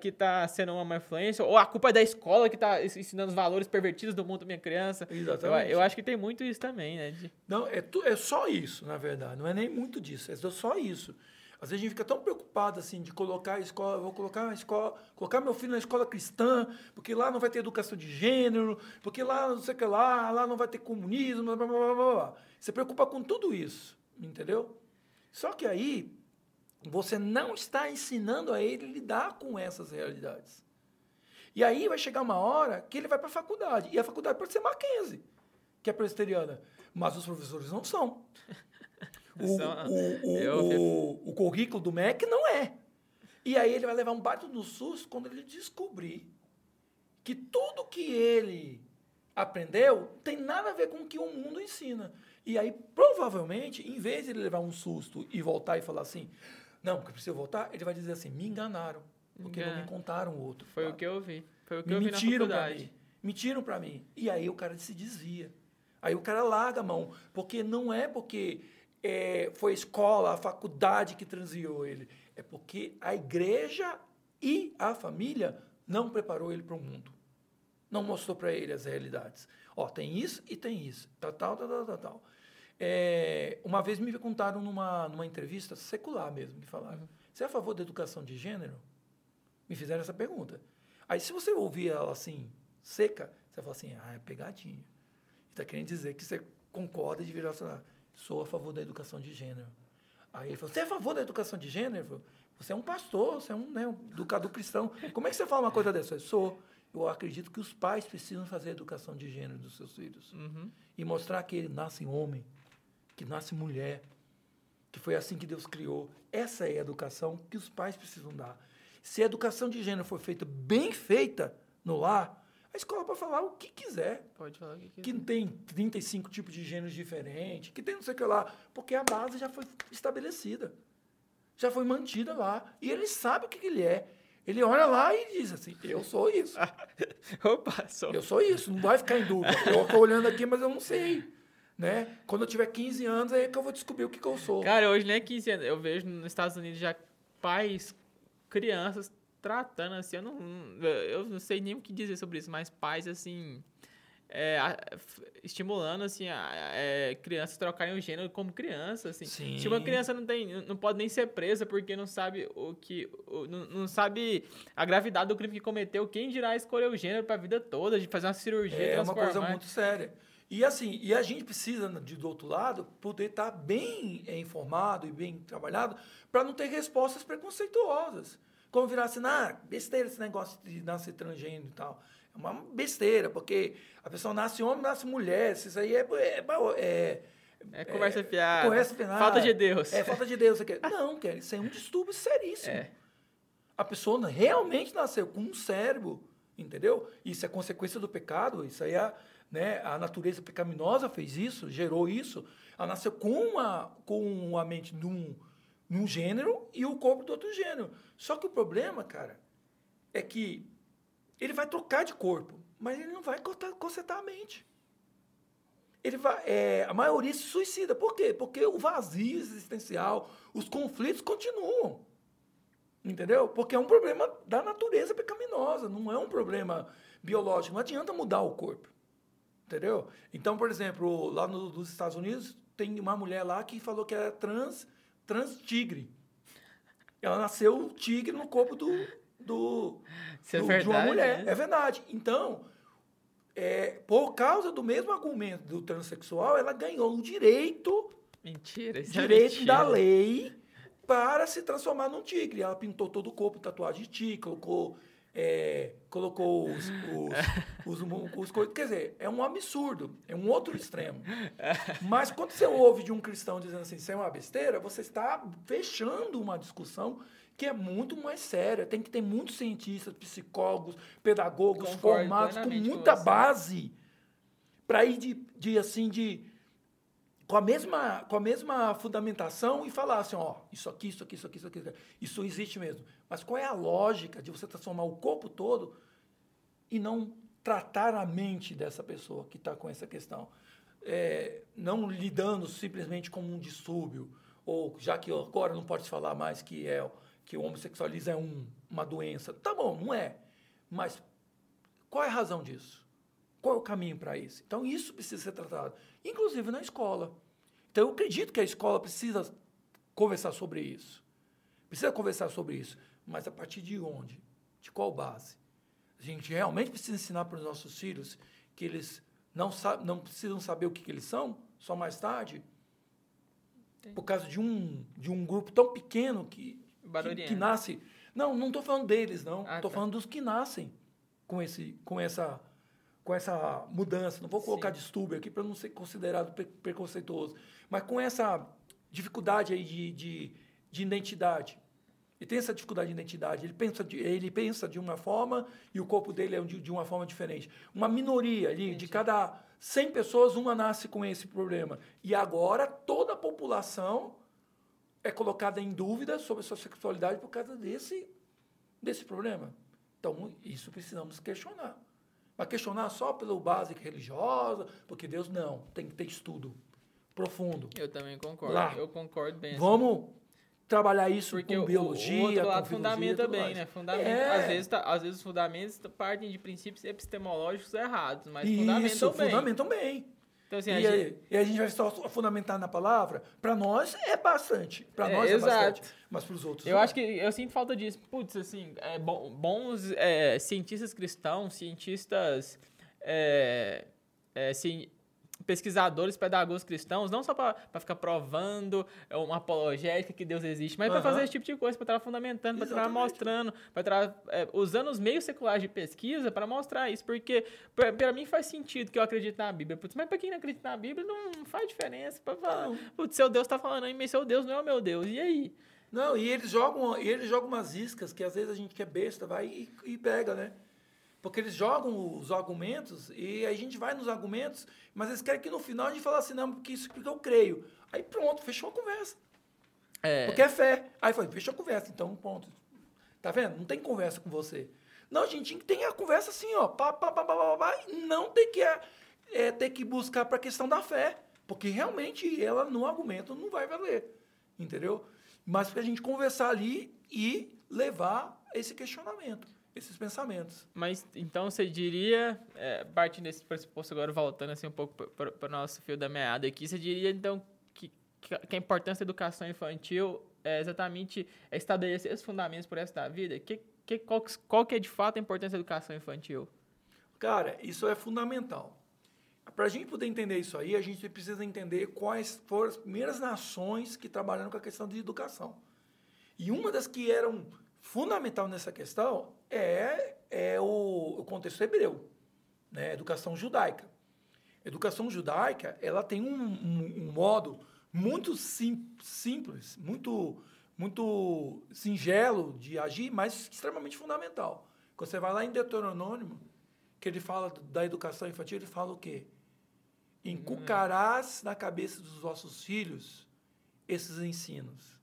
que está sendo uma má influência, ou a culpa é da escola que está ensinando os valores pervertidos do mundo da minha criança. Exatamente. Eu, eu, acho que tem muito isso também, né? De... Não, é, tu, é só isso, na verdade. Não é nem muito disso, é só isso. Às vezes a gente fica tão preocupado assim de colocar a escola, vou colocar a escola, colocar meu filho na escola cristã, porque lá não vai ter educação de gênero, porque lá não sei o que lá, lá não vai ter comunismo, blá, blá, blá, blá. Você preocupa com tudo isso, entendeu? Só que aí você não está ensinando a ele lidar com essas realidades. E aí vai chegar uma hora que ele vai para a faculdade. E a faculdade pode ser Mackenzie, que é presbiteriana. Mas os professores não são. [laughs] O, o, o, o, o currículo do MEC não é. E aí ele vai levar um baita no susto quando ele descobrir que tudo que ele aprendeu tem nada a ver com o que o mundo ensina. E aí, provavelmente, em vez de ele levar um susto e voltar e falar assim, não, porque precisa voltar, ele vai dizer assim, me enganaram, porque não me contaram o outro. Foi o que eu vi. Foi o que me eu vi mentiram na faculdade. Mim, mentiram para mim. E aí o cara se desvia. Aí o cara larga a mão, porque não é porque é, foi a escola, a faculdade que transviou ele. É porque a igreja e a família não preparou ele para o mundo. Não mostrou para ele as realidades. Ó, tem isso e tem isso. Tal, tal, tal, tal, tal. É, uma vez me contaram numa, numa entrevista secular mesmo, que falaram: Você é a favor da educação de gênero? Me fizeram essa pergunta. Aí, se você ouvir ela assim, seca, você fala assim: Ah, é pegadinha. Está querendo dizer que você concorda de virar assim, sou a favor da educação de gênero. Aí ele falou: Você é a favor da educação de gênero? Você é um pastor, você é um, né, um educador cristão. Como é que você fala uma coisa dessa? Eu sou. Eu acredito que os pais precisam fazer a educação de gênero dos seus filhos. Uhum. E mostrar que ele nasce homem que nasce mulher, que foi assim que Deus criou. Essa é a educação que os pais precisam dar. Se a educação de gênero for feita bem feita no lar, a escola pode falar o que quiser. Pode falar o que quiser. Que tem 35 tipos de gêneros diferentes, que tem não sei o que lá, porque a base já foi estabelecida. Já foi mantida lá. E ele sabe o que ele é. Ele olha lá e diz assim: Eu sou isso. [laughs] Opa, sou. Eu sou isso. Não vai ficar em dúvida. Eu estou olhando aqui, mas eu não sei né? Quando eu tiver 15 anos, aí é que eu vou descobrir o que, que eu sou. Cara, hoje nem é 15 anos. Eu vejo nos Estados Unidos já pais, crianças tratando assim. Eu não, eu não sei nem o que dizer sobre isso, mas pais, assim. É, estimulando assim a, é, crianças trocarem o gênero como criança assim Sim. se uma criança não tem não pode nem ser presa porque não sabe o que o, não, não, sabe a gravidade do crime que cometeu quem dirá escolher o gênero para a vida toda de fazer uma cirurgia é uma coisa muito séria e assim, e a gente precisa, de, do outro lado, poder estar bem é, informado e bem trabalhado para não ter respostas preconceituosas. Como virar assim, ah, besteira esse negócio de nascer transgênero e tal. É uma besteira, porque a pessoa nasce homem, nasce mulher. Isso aí é, é, é é conversa fiada. Conversa fiada. Falta de Deus. É falta de Deus. Não, quer isso é um distúrbio seríssimo. É. A pessoa realmente nasceu com um cérebro, entendeu? Isso é consequência do pecado. Isso aí é, né? A natureza pecaminosa fez isso, gerou isso. Ela nasceu com, uma, com a mente de um, de um gênero e o corpo do outro gênero. Só que o problema, cara, é que ele vai trocar de corpo, mas ele não vai consertar a mente. Ele vai, é, a maioria se suicida. Por quê? Porque o vazio existencial, os conflitos continuam. Entendeu? Porque é um problema da natureza pecaminosa, não é um problema biológico. Não adianta mudar o corpo. Entendeu? Então, por exemplo, lá no, nos Estados Unidos, tem uma mulher lá que falou que era trans, trans tigre. Ela nasceu tigre no corpo do, do, é do- verdade, de uma mulher. né? É verdade. Então, é, por causa do mesmo argumento do transexual, ela ganhou o direito, Mentira, é direito mentira. da lei para se transformar num tigre. Ela pintou todo o corpo, tatuagem de tigre, colocou, é, colocou os, os, os, os coisas. Quer dizer, é um absurdo, é um outro extremo. Mas quando você ouve de um cristão dizendo assim, isso é uma besteira, você está fechando uma discussão que é muito mais séria. Tem que ter muitos cientistas, psicólogos, pedagogos Concordo formados com com muita você. base para ir de, de assim de com a mesma com a mesma fundamentação e falar assim, ó, isso aqui, isso aqui, isso aqui, isso aqui, isso existe mesmo. Mas qual é a lógica de você transformar o corpo todo e não tratar a mente dessa pessoa que está com essa questão? É, não lidando simplesmente como um distúrbio, ou já que agora não pode falar mais que é que o homossexualismo é um, uma doença. Tá bom, não é. Mas qual é a razão disso? Qual é o caminho para isso? Então, isso precisa ser tratado, inclusive na escola. Então, eu acredito que a escola precisa conversar sobre isso. Precisa conversar sobre isso. Mas a partir de onde? De qual base? A gente realmente precisa ensinar para os nossos filhos que eles não, sa não precisam saber o que, que eles são, só mais tarde, por causa de um, de um grupo tão pequeno que, que, que nasce. Não, não estou falando deles, não. Ah, Estou tá. falando dos que nascem com, esse, com, essa, com essa mudança. Não vou colocar Sim. distúrbio aqui para não ser considerado pre- preconceituoso. Mas com essa dificuldade aí de, de, de identidade. Ele tem essa dificuldade de identidade. Ele pensa de, ele pensa de uma forma e o corpo dele é de, de uma forma diferente. Uma minoria ali, de cada 100 pessoas, uma nasce com esse problema. E agora toda a população é colocada em dúvida sobre a sua sexualidade por causa desse, desse problema. Então, isso precisamos questionar. Mas questionar só pelo básico religiosa, porque Deus não, tem que ter estudo profundo. Eu também concordo. Lá. Eu concordo bem. assim. Vamos trabalhar isso Porque com biologia, o outro com lado filosofia, fundamenta bem, mais. né? Fundamenta, É. às, vezes, tá- às vezes os fundamentos partem de princípios epistemológicos errados, mas Isso, fundamentam bem. fundamentam bem. Então, assim, e, a gente- e a gente vai só fundamentar na palavra? Para nós é bastante. Para É, nós é exato. bastante. Mas para os outros Eu não. acho que eu sinto falta disso. Putz, assim, é, bom- bons é, cientistas cristãos, cientistas, é, é, ci- pesquisadores, pedagogos cristãos, não só para ficar provando é, uma apologética que Deus existe, mas para Aham. fazer esse tipo de coisa, para estar fundamentando, para estar mostrando, para estar usando os meios seculares de pesquisa para mostrar isso, porque para mim faz sentido que eu acredito na Bíblia. Putz, mas para quem não acredita na Bíblia, não, faz diferença. Pra falar, putz, seu Deus está falando aí, mas seu Deus não é o meu Deus. E aí? Não, e eles jogam, eles jogam umas iscas que às vezes a gente que é besta vai e, e pega, né? Porque eles jogam os argumentos e a gente vai nos argumentos, mas eles querem que no final a gente fale assim, não, porque isso porque eu creio. Aí pronto, fechou a conversa. É, Porque é fé. Aí foi, fechou a conversa, então ponto. Tá vendo? Não tem conversa com você. Não, a gente tem a conversa assim, ó, pá, pá, pá, pá, pá, pá, e não tem que, é, ter que buscar para a questão da fé. Porque realmente ela no argumento não vai valer. Entendeu? Mas para a gente conversar ali e levar esse questionamento, esses pensamentos. Mas então você diria, é, partindo desse pressuposto agora, voltando assim um pouco para o nosso fio da meada aqui, você diria então que, que a importância da educação infantil é exatamente estabelecer os fundamentos por esta vida? Que, que, qual, que- qual que é de fato a importância da educação infantil? Cara, isso é fundamental. Para a gente poder entender isso aí, a gente precisa entender quais foram as primeiras nações que trabalharam com a questão de educação. E uma das que eram fundamental nessa questão é, é o, o contexto hebreu, né? educação judaica. Educação judaica, ela tem um, um- um modo muito sim- simples, muito, muito singelo de agir, mas extremamente fundamental. Quando você vai lá em Deuteronômio, que ele fala da educação infantil, ele fala o quê? Inculcarás na cabeça dos vossos filhos esses ensinos.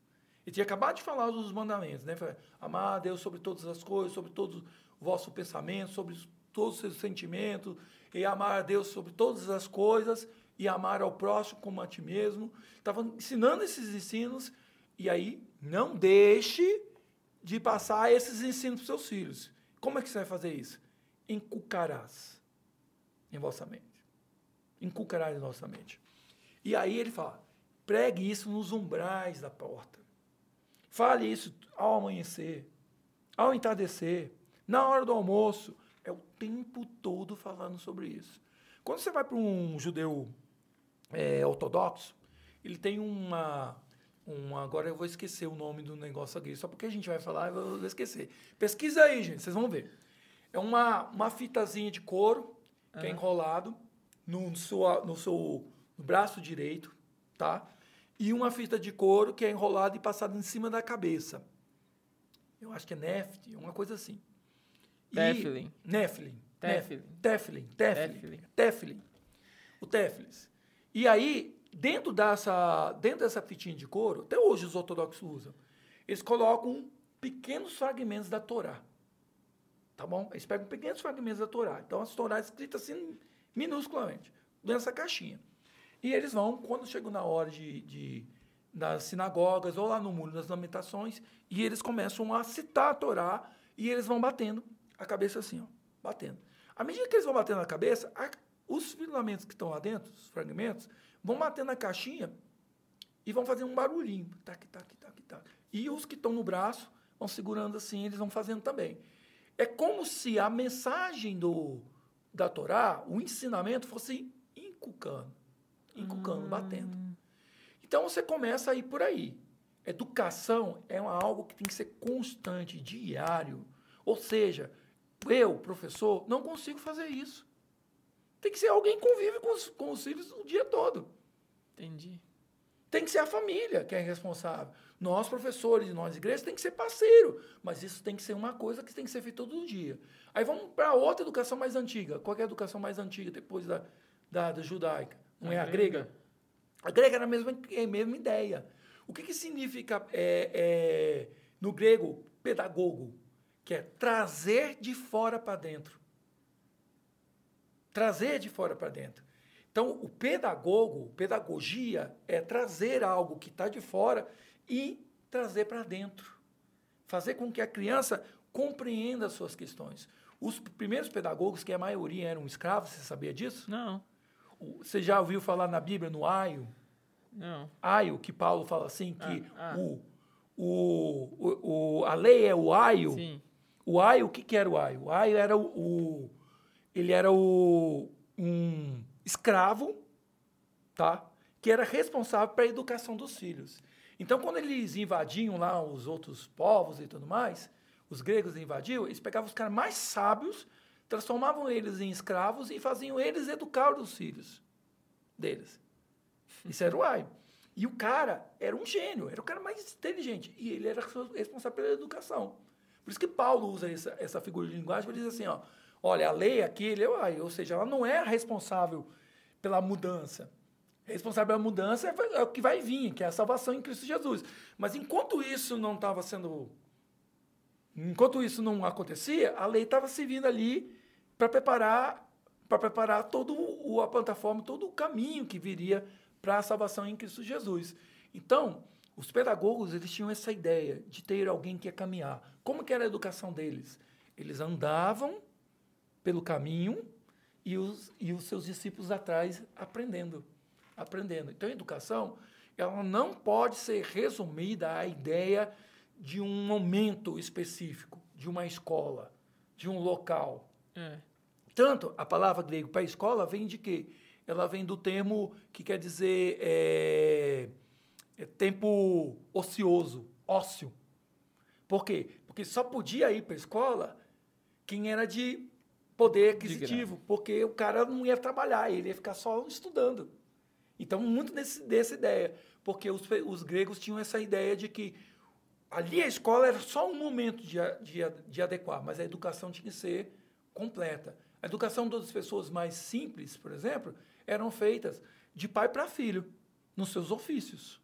Ele tinha acabado de falar dos mandamentos, né? Amar a Deus sobre todas as coisas, sobre todo o vosso pensamento, sobre todos os seus sentimentos, e amar a Deus sobre todas as coisas, e amar ao próximo como a ti mesmo. Estava ensinando esses ensinos, e aí não deixe de passar esses ensinos para seus filhos. Como é que você vai fazer isso? Encucarás em vossa mente. Encucarás em vossa mente. E aí ele fala: pregue isso nos umbrais da porta. Fale isso ao amanhecer, ao entardecer, na hora do almoço. É o tempo todo falando sobre isso. Quando você vai para um judeu é, ortodoxo, ele tem uma, uma. Agora eu vou esquecer o nome do negócio aqui, só porque a gente vai falar, eu vou esquecer. Pesquisa aí, gente, vocês vão ver. É uma, uma fitazinha de couro, que é enrolado no, sua, no seu no braço direito, tá? E uma fita de couro que é enrolada e passada em cima da cabeça. Eu acho que é neft, uma coisa assim. Teflin. Neflin. Teflin. Teflin. Teflin. Teflin. Teflin. O Teflis. E aí, dentro dessa, dentro dessa fitinha de couro, até hoje os ortodoxos usam, eles colocam pequenos fragmentos da Torá. Tá bom? Eles pegam pequenos fragmentos da Torá. Então, as Torá escritas assim, minusculamente, nessa caixinha. E eles vão, quando chegam na hora de, de das sinagogas ou lá no muro das lamentações, e eles começam a citar a Torá e eles vão batendo a cabeça assim, ó, batendo. À medida que eles vão batendo a cabeça, a, os filamentos que estão lá dentro, os fragmentos, vão batendo na caixinha e vão fazer um barulhinho. Tac, tac, tac, tac. E os que estão no braço vão segurando assim, eles vão fazendo também. É como se a mensagem do, da Torá, o ensinamento, fosse inculcando, inculcando, Hum. batendo. Então você começa a ir por aí. Educação é uma- algo que tem que ser constante, diário. Ou seja, eu, professor, não consigo fazer isso. Tem que ser alguém que convive com os, com os filhos o dia todo. Entendi. Tem que ser a família que é responsável. Nós, professores, nós, igrejas, tem que ser parceiro. Mas isso tem que ser uma coisa que tem que ser feita todo dia. Aí vamos para outra educação mais antiga. Qual é a educação mais antiga depois da, da, da judaica? Não é a grega. grega? A grega era a mesma, é a mesma ideia. O que, que significa, é, é, no grego, pedagogo? Que é trazer de fora para dentro. Trazer de fora para dentro. Então, o pedagogo, pedagogia, é trazer algo que está de fora e trazer para dentro. Fazer com que a criança compreenda as suas questões. Os primeiros pedagogos, que a maioria eram escravos, você sabia disso? Não, Você já ouviu falar na Bíblia no aio? não. Aio, que Paulo fala assim, que Ah, ah. O, o, o, a lei é o aio. Sim. O aio, o que, que era o aio? O aio era o, o- ele era o, um escravo, tá? Que era responsável pela educação dos filhos. Então, quando eles invadiam lá os outros povos e tudo mais, os gregos invadiam, eles pegavam os caras mais sábios, transformavam eles em escravos e faziam eles educar os filhos deles. Isso era o aio. E o cara era um gênio, era o cara mais inteligente. E ele era responsável pela educação. Por isso que Paulo usa essa, essa figura de linguagem para dizer assim, ó, olha, a lei aqui, ele é o aio, ou seja, ela não é responsável pela mudança. Responsável pela mudança é, é o que vai vir, que é a salvação em Cristo Jesus. Mas enquanto isso não estava sendo... Enquanto isso não acontecia, a lei estava servindo ali para preparar para preparar todo o, a plataforma, todo o caminho que viria para a salvação em Cristo Jesus. Então, os pedagogos eles tinham essa ideia de ter alguém que ia caminhar. Como que era a educação deles? Eles andavam pelo caminho e os, e os seus discípulos atrás aprendendo, aprendendo. Então, a educação ela não pode ser resumida à ideia de um momento específico, de uma escola, de um local. É. Tanto a palavra grego para escola vem de quê? Ela vem do termo que quer dizer é, é tempo ocioso, ócio. Por quê? Porque só podia ir para a escola quem era de poder aquisitivo, porque o cara não ia trabalhar, ele ia ficar só estudando. Então, muito desse, dessa ideia, porque os, os gregos tinham essa ideia de que ali a escola era só um momento de, de, de adequar, mas a educação tinha que ser completa. A educação das pessoas mais simples, por exemplo, eram feitas de pai para filho, nos seus ofícios.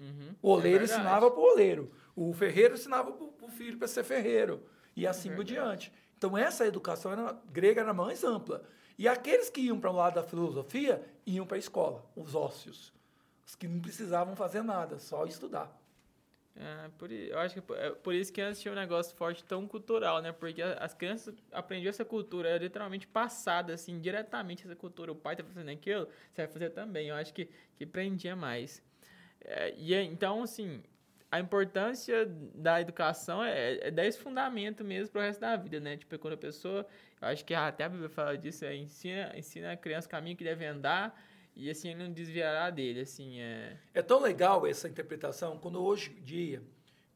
Uhum. O oleiro É ensinava para o oleiro, o ferreiro ensinava para o filho para ser ferreiro, e assim por verdade. diante. Então, essa educação era, grega era mais ampla. E aqueles que iam para o lado da filosofia iam para a escola, os ócios, os que não precisavam fazer nada, só estudar. É, por, eu acho que é por isso que antes tinha um negócio forte tão cultural, né? Porque as crianças aprendiam essa cultura, era literalmente passada, assim, diretamente essa cultura. O pai tá fazendo aquilo, você vai fazer também. Eu acho que, que prendia mais. É, e então, assim, a importância da educação é, é dar esse fundamento mesmo para o resto da vida, né? Tipo, quando a pessoa, eu acho que até a Bíblia fala disso, é, ensina, ensina a criança o caminho que deve andar e assim ele não desviará dele, assim, é... É tão legal essa interpretação, quando hoje em dia,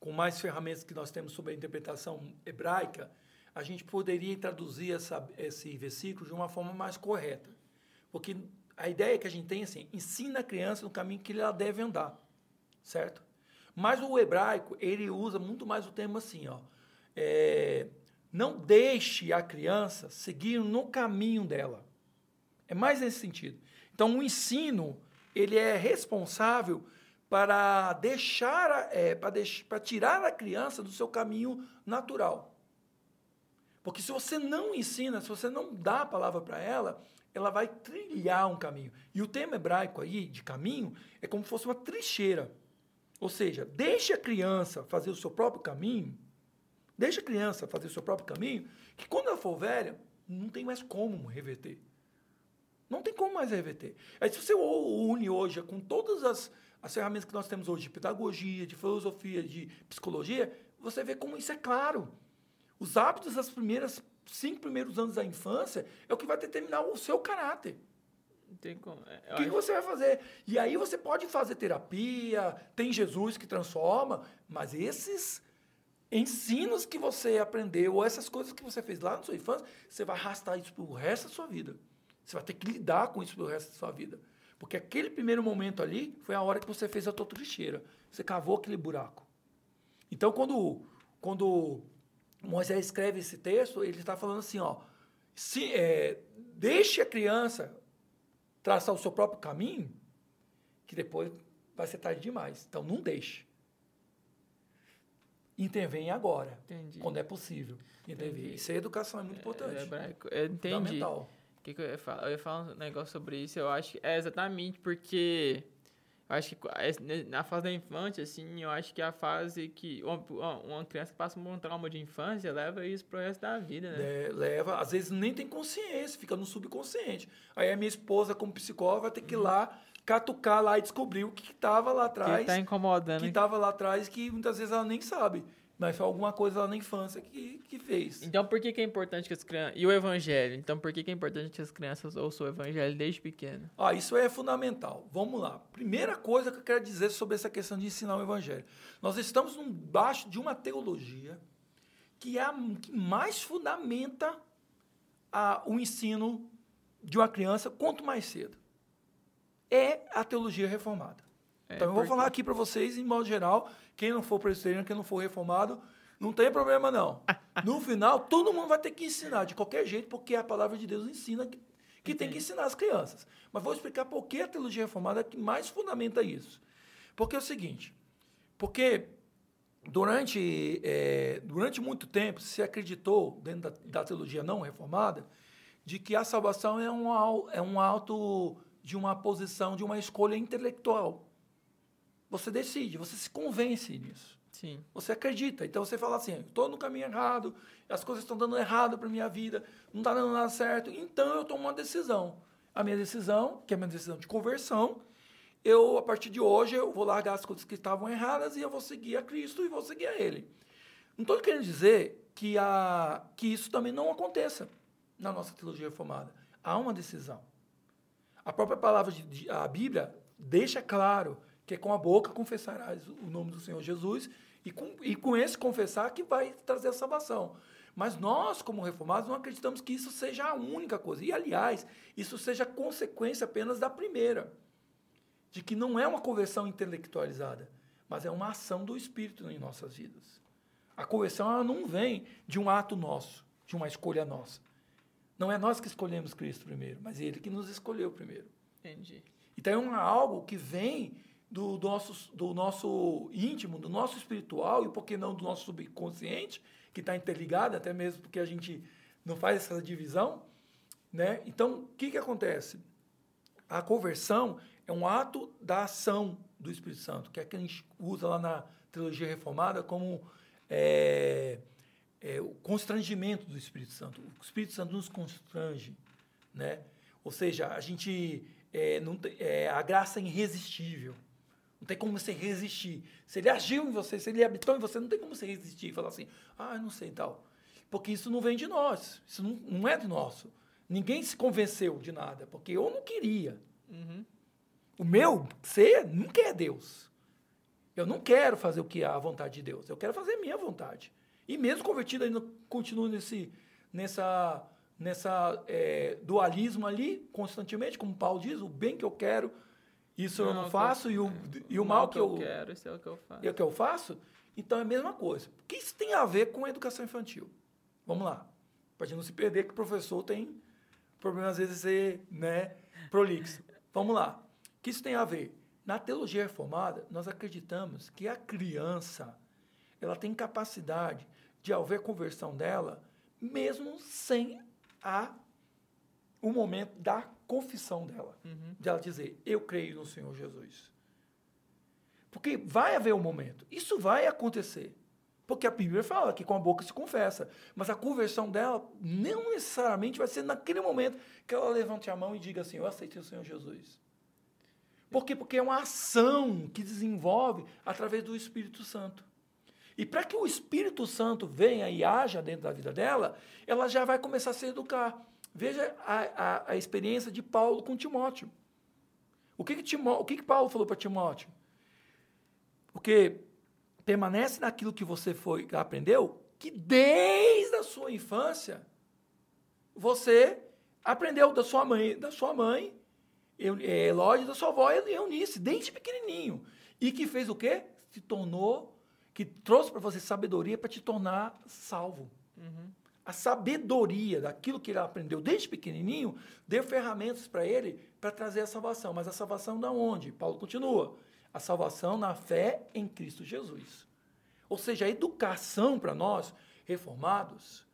com mais ferramentas que nós temos sobre a interpretação hebraica, a gente poderia traduzir essa, esse versículo de uma forma mais correta. Porque a ideia que a gente tem é assim, ensina a criança no caminho que ela deve andar, certo? Mas o hebraico, ele usa muito mais o termo assim, ó, é, não deixe a criança seguir no caminho dela. É mais nesse sentido. Então, o ensino ele é responsável para deixar, é, para, deix para tirar a criança do seu caminho natural. Porque se você não ensina, se você não dá a palavra para ela, ela vai trilhar um caminho. E o termo hebraico aí, de caminho, é como se fosse uma trincheira. Ou seja, deixe a criança fazer o seu próprio caminho, deixe a criança fazer o seu próprio caminho, que quando ela for velha, não tem mais como reverter. Não tem como mais reverter. Aí, se você une hoje com todas as, as ferramentas que nós temos hoje de pedagogia, de filosofia, de psicologia, você vê como isso é claro. Os hábitos das primeiras cinco primeiros anos da infância é o que vai determinar o seu caráter. Tem como. É, o que, que, você vai fazer? E aí você pode fazer terapia, tem Jesus que transforma, mas esses ensinos que você aprendeu, ou essas coisas que você fez lá na sua infância, você vai arrastar isso para o resto da sua vida. Você vai ter que lidar com isso pelo resto da sua vida. Porque aquele primeiro momento ali foi a hora que você fez a tua trincheira. Você cavou aquele buraco. Então, quando, quando Moisés escreve esse texto, ele está falando assim, ó, se, é, deixe a criança traçar o seu próprio caminho, que depois vai ser tarde demais. Então, não deixe. Intervém agora, Entendi. quando é possível. Intervém. Isso é educação, é muito importante. É, hebraico. Eu entendi. Fundamental que, que eu ia falar? Eu ia falar um negócio sobre isso. Eu acho que é exatamente porque. Eu acho que é, na fase da infância, assim, eu acho que é a fase que uma, uma criança que passa um trauma de infância leva isso pro resto da vida, né? É, leva, às vezes nem tem consciência, fica no subconsciente. Aí a minha esposa, como psicóloga, vai ter que ir lá catucar lá e descobrir o que estava lá atrás. Que tá incomodando. Que estava lá atrás que muitas vezes ela nem sabe. Mas foi alguma coisa lá na infância que, que fez. Então, por que, que é importante que as crianças. E o evangelho? Então, por que, que é importante que as crianças ouçam o evangelho desde pequeno? Ah, isso é fundamental. Vamos lá. Primeira coisa que eu quero dizer sobre essa questão de ensinar o evangelho. Nós estamos embaixo de uma teologia que é a que mais fundamenta a, o ensino de uma criança quanto mais cedo. É a teologia reformada. É, então, eu vou falar aqui para vocês, em modo geral, quem não for presbiteriano, quem não for reformado, não tem problema não. [laughs] No final, todo mundo vai ter que ensinar de qualquer jeito, porque a palavra de Deus ensina que, que tem que ensinar as crianças. Mas vou explicar por que a teologia reformada é que mais fundamenta isso. Porque é o seguinte, porque durante, é, durante muito tempo se acreditou, dentro da, da, teologia não reformada, de que a salvação é um, é um alto de uma posição, de uma escolha intelectual. Você decide, você se convence nisso. Sim. Você acredita. Então você fala assim: estou no caminho errado, as coisas estão dando errado para minha vida, não está dando nada certo. Então eu tomo uma decisão. A minha decisão, que é a minha decisão de conversão, eu, a partir de hoje, eu vou largar as coisas que estavam erradas e eu vou seguir a Cristo e vou seguir a Ele. Não estou querendo dizer que, a, que isso também não aconteça na nossa teologia reformada. Há uma decisão. A própria palavra de, de a Bíblia deixa claro que é com a boca confessarás o nome do Senhor Jesus e com, e com esse confessar que vai trazer a salvação. Mas nós, como reformados, não acreditamos que isso seja a única coisa. E, aliás, isso seja consequência apenas da primeira. De que não é uma conversão intelectualizada, mas é uma ação do Espírito em nossas vidas. A conversão ela não vem de um ato nosso, de uma escolha nossa. Não é nós que escolhemos Cristo primeiro, mas Ele que nos escolheu primeiro. Entendi. Então é algo que vem do nosso, do nosso íntimo, do nosso espiritual e, por que não, do nosso subconsciente, que está interligado, até mesmo porque a gente não faz essa divisão. Né? Então, o que, que acontece? A conversão é um ato da ação do Espírito Santo, que é que a gente usa lá na, teologia reformada como é, é, o constrangimento do Espírito Santo. O Espírito Santo nos constrange, né? Ou seja, a gente é, não é, a graça é irresistível. Não tem como você resistir. Se ele agiu em você, se ele habitou em você, não tem como você resistir e falar assim, ah, não sei tal. Porque isso não vem de nós. Isso não, não é do nosso. Ninguém se convenceu de nada, porque eu não queria. Uhum. O meu ser não quer Deus. Eu não quero fazer o que é a vontade de Deus. Eu quero fazer a minha vontade. E mesmo convertido, ainda continuo nesse, nessa, nessa é, dualismo ali, constantemente, como Paulo diz, o bem que eu quero, isso não, eu não faço, eu, e, o, e o mal, que eu, eu quero, isso é o que eu faço. É o que eu faço. Então é a mesma coisa. O que isso tem a ver com a educação infantil? Vamos lá. Para a gente não se perder que o professor tem problema, às vezes, de ser né, prolixo. Vamos lá. O que isso tem a ver? Na teologia reformada, nós acreditamos que a criança ela tem capacidade de haver conversão dela, mesmo sem a o momento da confissão dela, uhum. de ela dizer, eu creio no Senhor Jesus. Porque vai haver um momento, isso vai acontecer. Porque a Bíblia fala que com a boca se confessa, mas a conversão dela não necessariamente vai ser naquele momento que ela levante a mão e diga assim, eu aceitei o Senhor Jesus. Por quê? Porque é uma ação que desenvolve através do Espírito Santo. E para que o Espírito Santo venha e haja dentro da vida dela, ela já vai começar a se educar. Veja a, a, a experiência de Paulo com Timóteo. O que, que, Timó, o que, que Paulo falou para Timóteo? Porque permanece naquilo que você foi aprendeu, que desde a sua infância você aprendeu da sua mãe, da sua mãe, Elódio, da sua avó Eunice, desde pequenininho. E que fez o quê? Se tornou, que trouxe para você sabedoria para te tornar salvo. Uhum. A sabedoria daquilo que ele aprendeu desde pequenininho deu ferramentas para ele para trazer a salvação. Mas a salvação da onde? Paulo continua. A salvação na fé em Cristo Jesus. Ou seja, a educação para nós, reformados,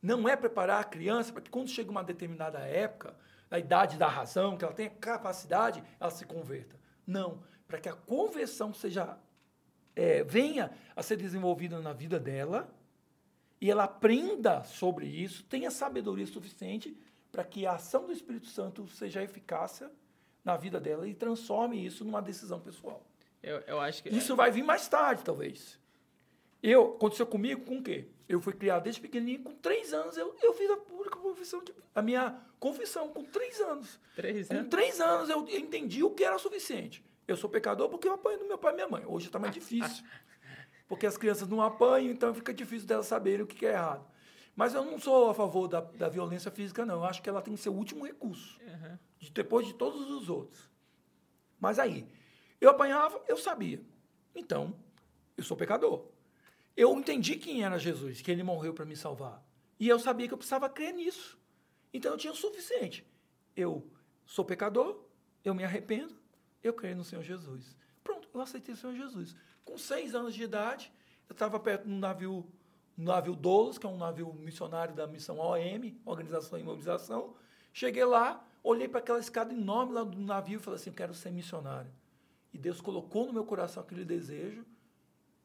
não é preparar a criança para que quando chega uma determinada época, a idade da razão, que ela tenha capacidade, ela se converta. Não, para que a conversão seja é, venha a ser desenvolvida na vida dela e ela aprenda sobre isso, tenha sabedoria suficiente para que a ação do Espírito Santo seja eficácia na vida dela e transforme isso numa decisão pessoal. Eu, eu acho que isso é... vai vir mais tarde, talvez. Eu aconteceu comigo com o quê? Eu fui criado desde pequenininho, com três anos eu, eu fiz a pública confissão, de, a minha confissão com três anos. Três com anos? três anos eu entendi o que era suficiente. Eu sou pecador porque eu apanho do meu pai e minha mãe. Hoje está mais difícil. [laughs] porque as crianças não apanham, então fica difícil delas saberem o que é errado. Mas eu não sou a favor da, da violência física, não. Eu acho que ela tem que ser o último recurso, uhum. de, depois de todos os outros. Mas aí, eu apanhava, eu sabia. Então, eu sou pecador. Eu entendi quem era Jesus, que ele morreu para me salvar. E eu sabia que eu precisava crer nisso. Então, eu tinha o suficiente. Eu sou pecador, eu me arrependo, eu creio no Senhor Jesus. Pronto, eu aceitei o Senhor Jesus. Com seis anos de idade, eu estava perto de um navio, um navio Doulos, que é um navio missionário da missão OM, Organização e Mobilização. Cheguei lá, olhei para aquela escada enorme lá do navio e falei assim: eu quero ser missionário. E Deus colocou no meu coração aquele desejo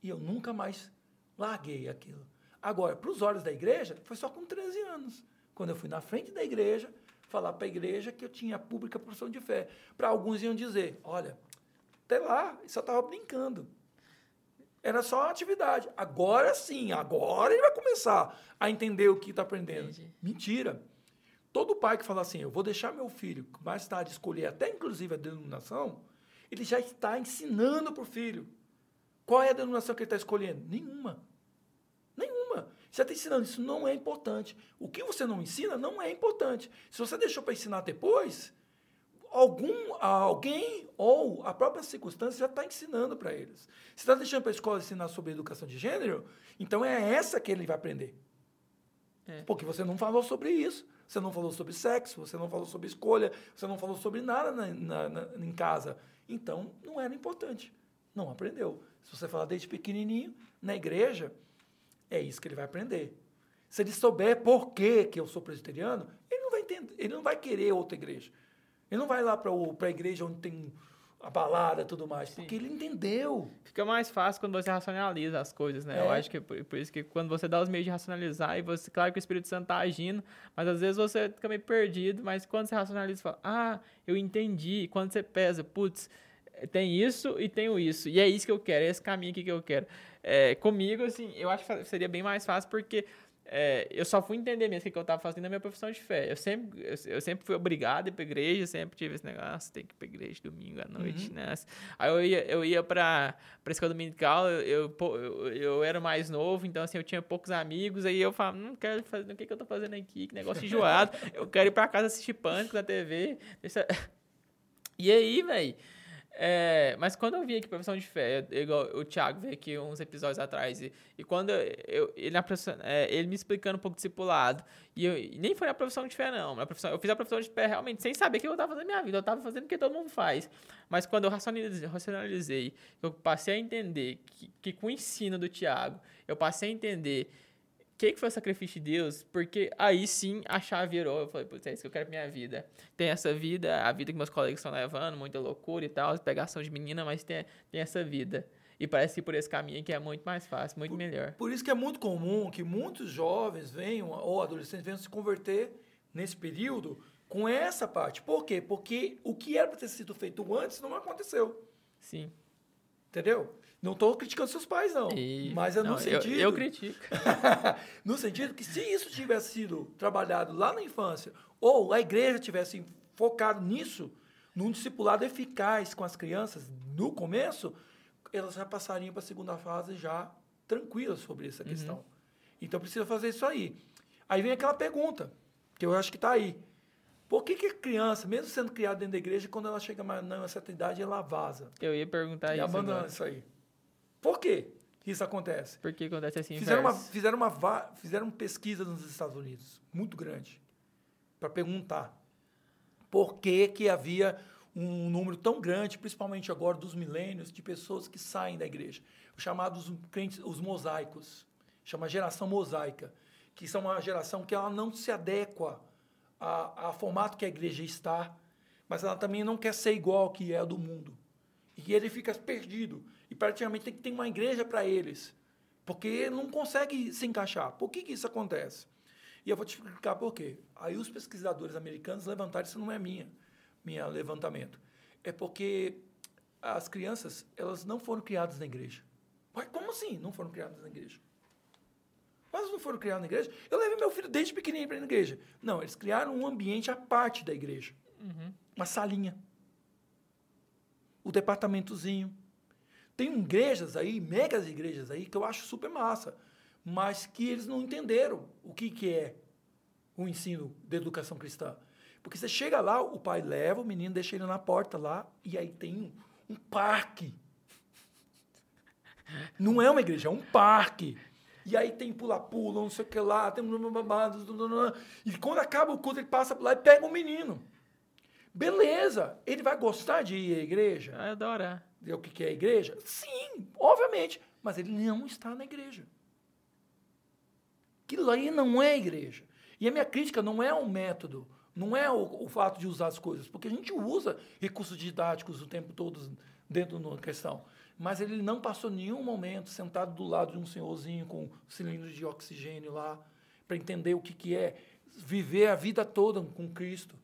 e eu nunca mais larguei aquilo. Agora, para os olhos da igreja, foi só com 13 anos. Quando eu fui na frente da igreja, falar para a igreja que eu tinha pública profissão de fé. Para alguns iam dizer: olha, até lá, só estava brincando. Era só uma atividade. Agora sim, agora ele vai começar a entender o que está aprendendo. Entendi. Mentira. Todo pai que fala assim, eu vou deixar meu filho mais tarde escolher até inclusive a denominação, ele já está ensinando para o filho. Qual é a denominação que ele está escolhendo? Nenhuma. Nenhuma. Você está ensinando, isso não é importante. O que você não ensina não é importante. Se você deixou para ensinar depois, algum, alguém ou a própria circunstância já está ensinando para eles. Se está deixando para a escola ensinar sobre educação de gênero, então é essa que ele vai aprender. É. Porque você não falou sobre isso. Você não falou sobre sexo, você não falou sobre escolha, você não falou sobre nada na, na, na, em casa. Então, não era importante. Não aprendeu. Se você falar desde pequenininho, na igreja, é isso que ele vai aprender. Se ele souber por que, que eu sou presbiteriano, ele não vai entender, ele não vai querer outra igreja. Ele não vai lá para a igreja onde tem a balada e tudo mais. Porque ele entendeu. Fica mais fácil quando você racionaliza as coisas, né? É. Eu acho que é por, por isso que quando você dá os meios de racionalizar, e você, claro que o Espírito Santo tá agindo, mas às vezes você fica meio perdido, mas quando você racionaliza, você fala, ah, eu entendi. E quando você pesa, putz, tem isso e tenho isso. E é isso que eu quero, é esse caminho aqui que eu quero. É, comigo, assim, eu acho que seria bem mais fácil porque é, eu só fui entender mesmo o que, que eu estava fazendo na minha profissão de fé. Eu sempre, eu, eu sempre fui obrigado a ir pra igreja, sempre tive esse negócio, tem que ir pra igreja domingo à noite, Uhum. né? Aí eu ia, eu ia pra, pra escola dominical, eu, eu, eu, era mais novo, então assim, eu tinha poucos amigos, aí eu falava, não quero fazer, o que, que eu tô fazendo aqui? Que negócio enjoado. eu quero ir pra casa assistir pânico na TV. Deixa... [laughs] E aí, velho. É, mas quando eu vi aqui profissão de fé, igual o Thiago veio aqui uns episódios atrás, e, e quando eu, ele, na é, ele me explicando um pouco discipulado, e, eu, e nem foi na profissão de fé, não. Na profissão, eu fiz a profissão de fé realmente sem saber o que eu estava fazendo na minha vida, eu estava fazendo o que todo mundo faz. Mas quando eu racionalizei, racionalizei eu passei a entender que, que com o ensino do Thiago, eu passei a entender que, que foi o sacrifício de Deus, porque aí sim a chave virou. Eu falei, putz, é isso que eu quero pra minha vida. Tem essa vida, a vida que meus colegas estão levando, muita loucura e tal, pegação de menina, mas tem, tem essa vida. E parece que por esse caminho que é muito mais fácil, muito melhor. Por isso que é muito comum que muitos jovens venham, ou adolescentes venham se converter nesse período com essa parte. Por quê? Porque o que era para ter sido feito antes não aconteceu. Sim. Entendeu? Não estou criticando seus pais, não. E- mas é no não, eu- sentido. Eu, critico. [laughs] no sentido que se isso tivesse sido trabalhado lá na infância, ou a igreja tivesse focado nisso, num discipulado eficaz com as crianças no começo, elas já passariam para a segunda fase já tranquilas sobre essa questão. Então precisa fazer isso aí. Aí vem aquela pergunta, que eu acho que está aí. Por que, que a criança, mesmo sendo criada dentro da igreja, quando ela chega mais a certa idade, ela vaza Eu ia perguntar e isso. abandona agora. isso aí? Por quê que isso acontece? Por que acontece assim? Fizeram uma, fizeram, uma, fizeram pesquisa nos Estados Unidos, muito grande, para perguntar por que, que havia um número tão grande, principalmente agora dos milênios, de pessoas que saem da igreja. Os chamados crentes, os mosaicos, chama geração mosaica, que são uma geração que ela não se adequa ao formato que a igreja está, mas ela também não quer ser igual ao que é do mundo. E ele fica perdido. E praticamente tem que ter uma igreja para eles. Porque não consegue se encaixar. Por que, que isso acontece? E eu vou te explicar por quê. Aí os pesquisadores americanos levantaram, isso não é minha, minha levantamento. É porque as crianças, elas não foram criadas na igreja. Mas como assim não foram criadas na igreja? Mas não foram criadas na igreja? Eu levei meu filho desde pequenininho para ir na igreja. Não, eles criaram um ambiente à parte da igreja. Uma salinha. O departamentozinho. Tem igrejas aí, megas igrejas aí, que eu acho super massa, mas que eles não entenderam o que, que é o ensino de educação cristã. Porque você chega lá, o pai leva o menino, deixa ele na porta lá, e aí tem um, um parque. Não é uma igreja, é um parque. E aí tem pula-pula, não sei o que lá, tem. E quando acaba o culto, ele passa lá e pega o menino. Beleza, ele vai gostar de ir à igreja? Eu adorar. Ver o que é a igreja? Sim, obviamente, mas ele não está na igreja. Aquilo aí não é igreja. E a minha crítica não é o método, não é o, o fato de usar as coisas, porque a gente usa recursos didáticos o tempo todo dentro da questão. Mas ele não passou nenhum momento sentado do lado de um senhorzinho com cilindro de oxigênio lá, para entender o que, que é viver a vida toda com Cristo.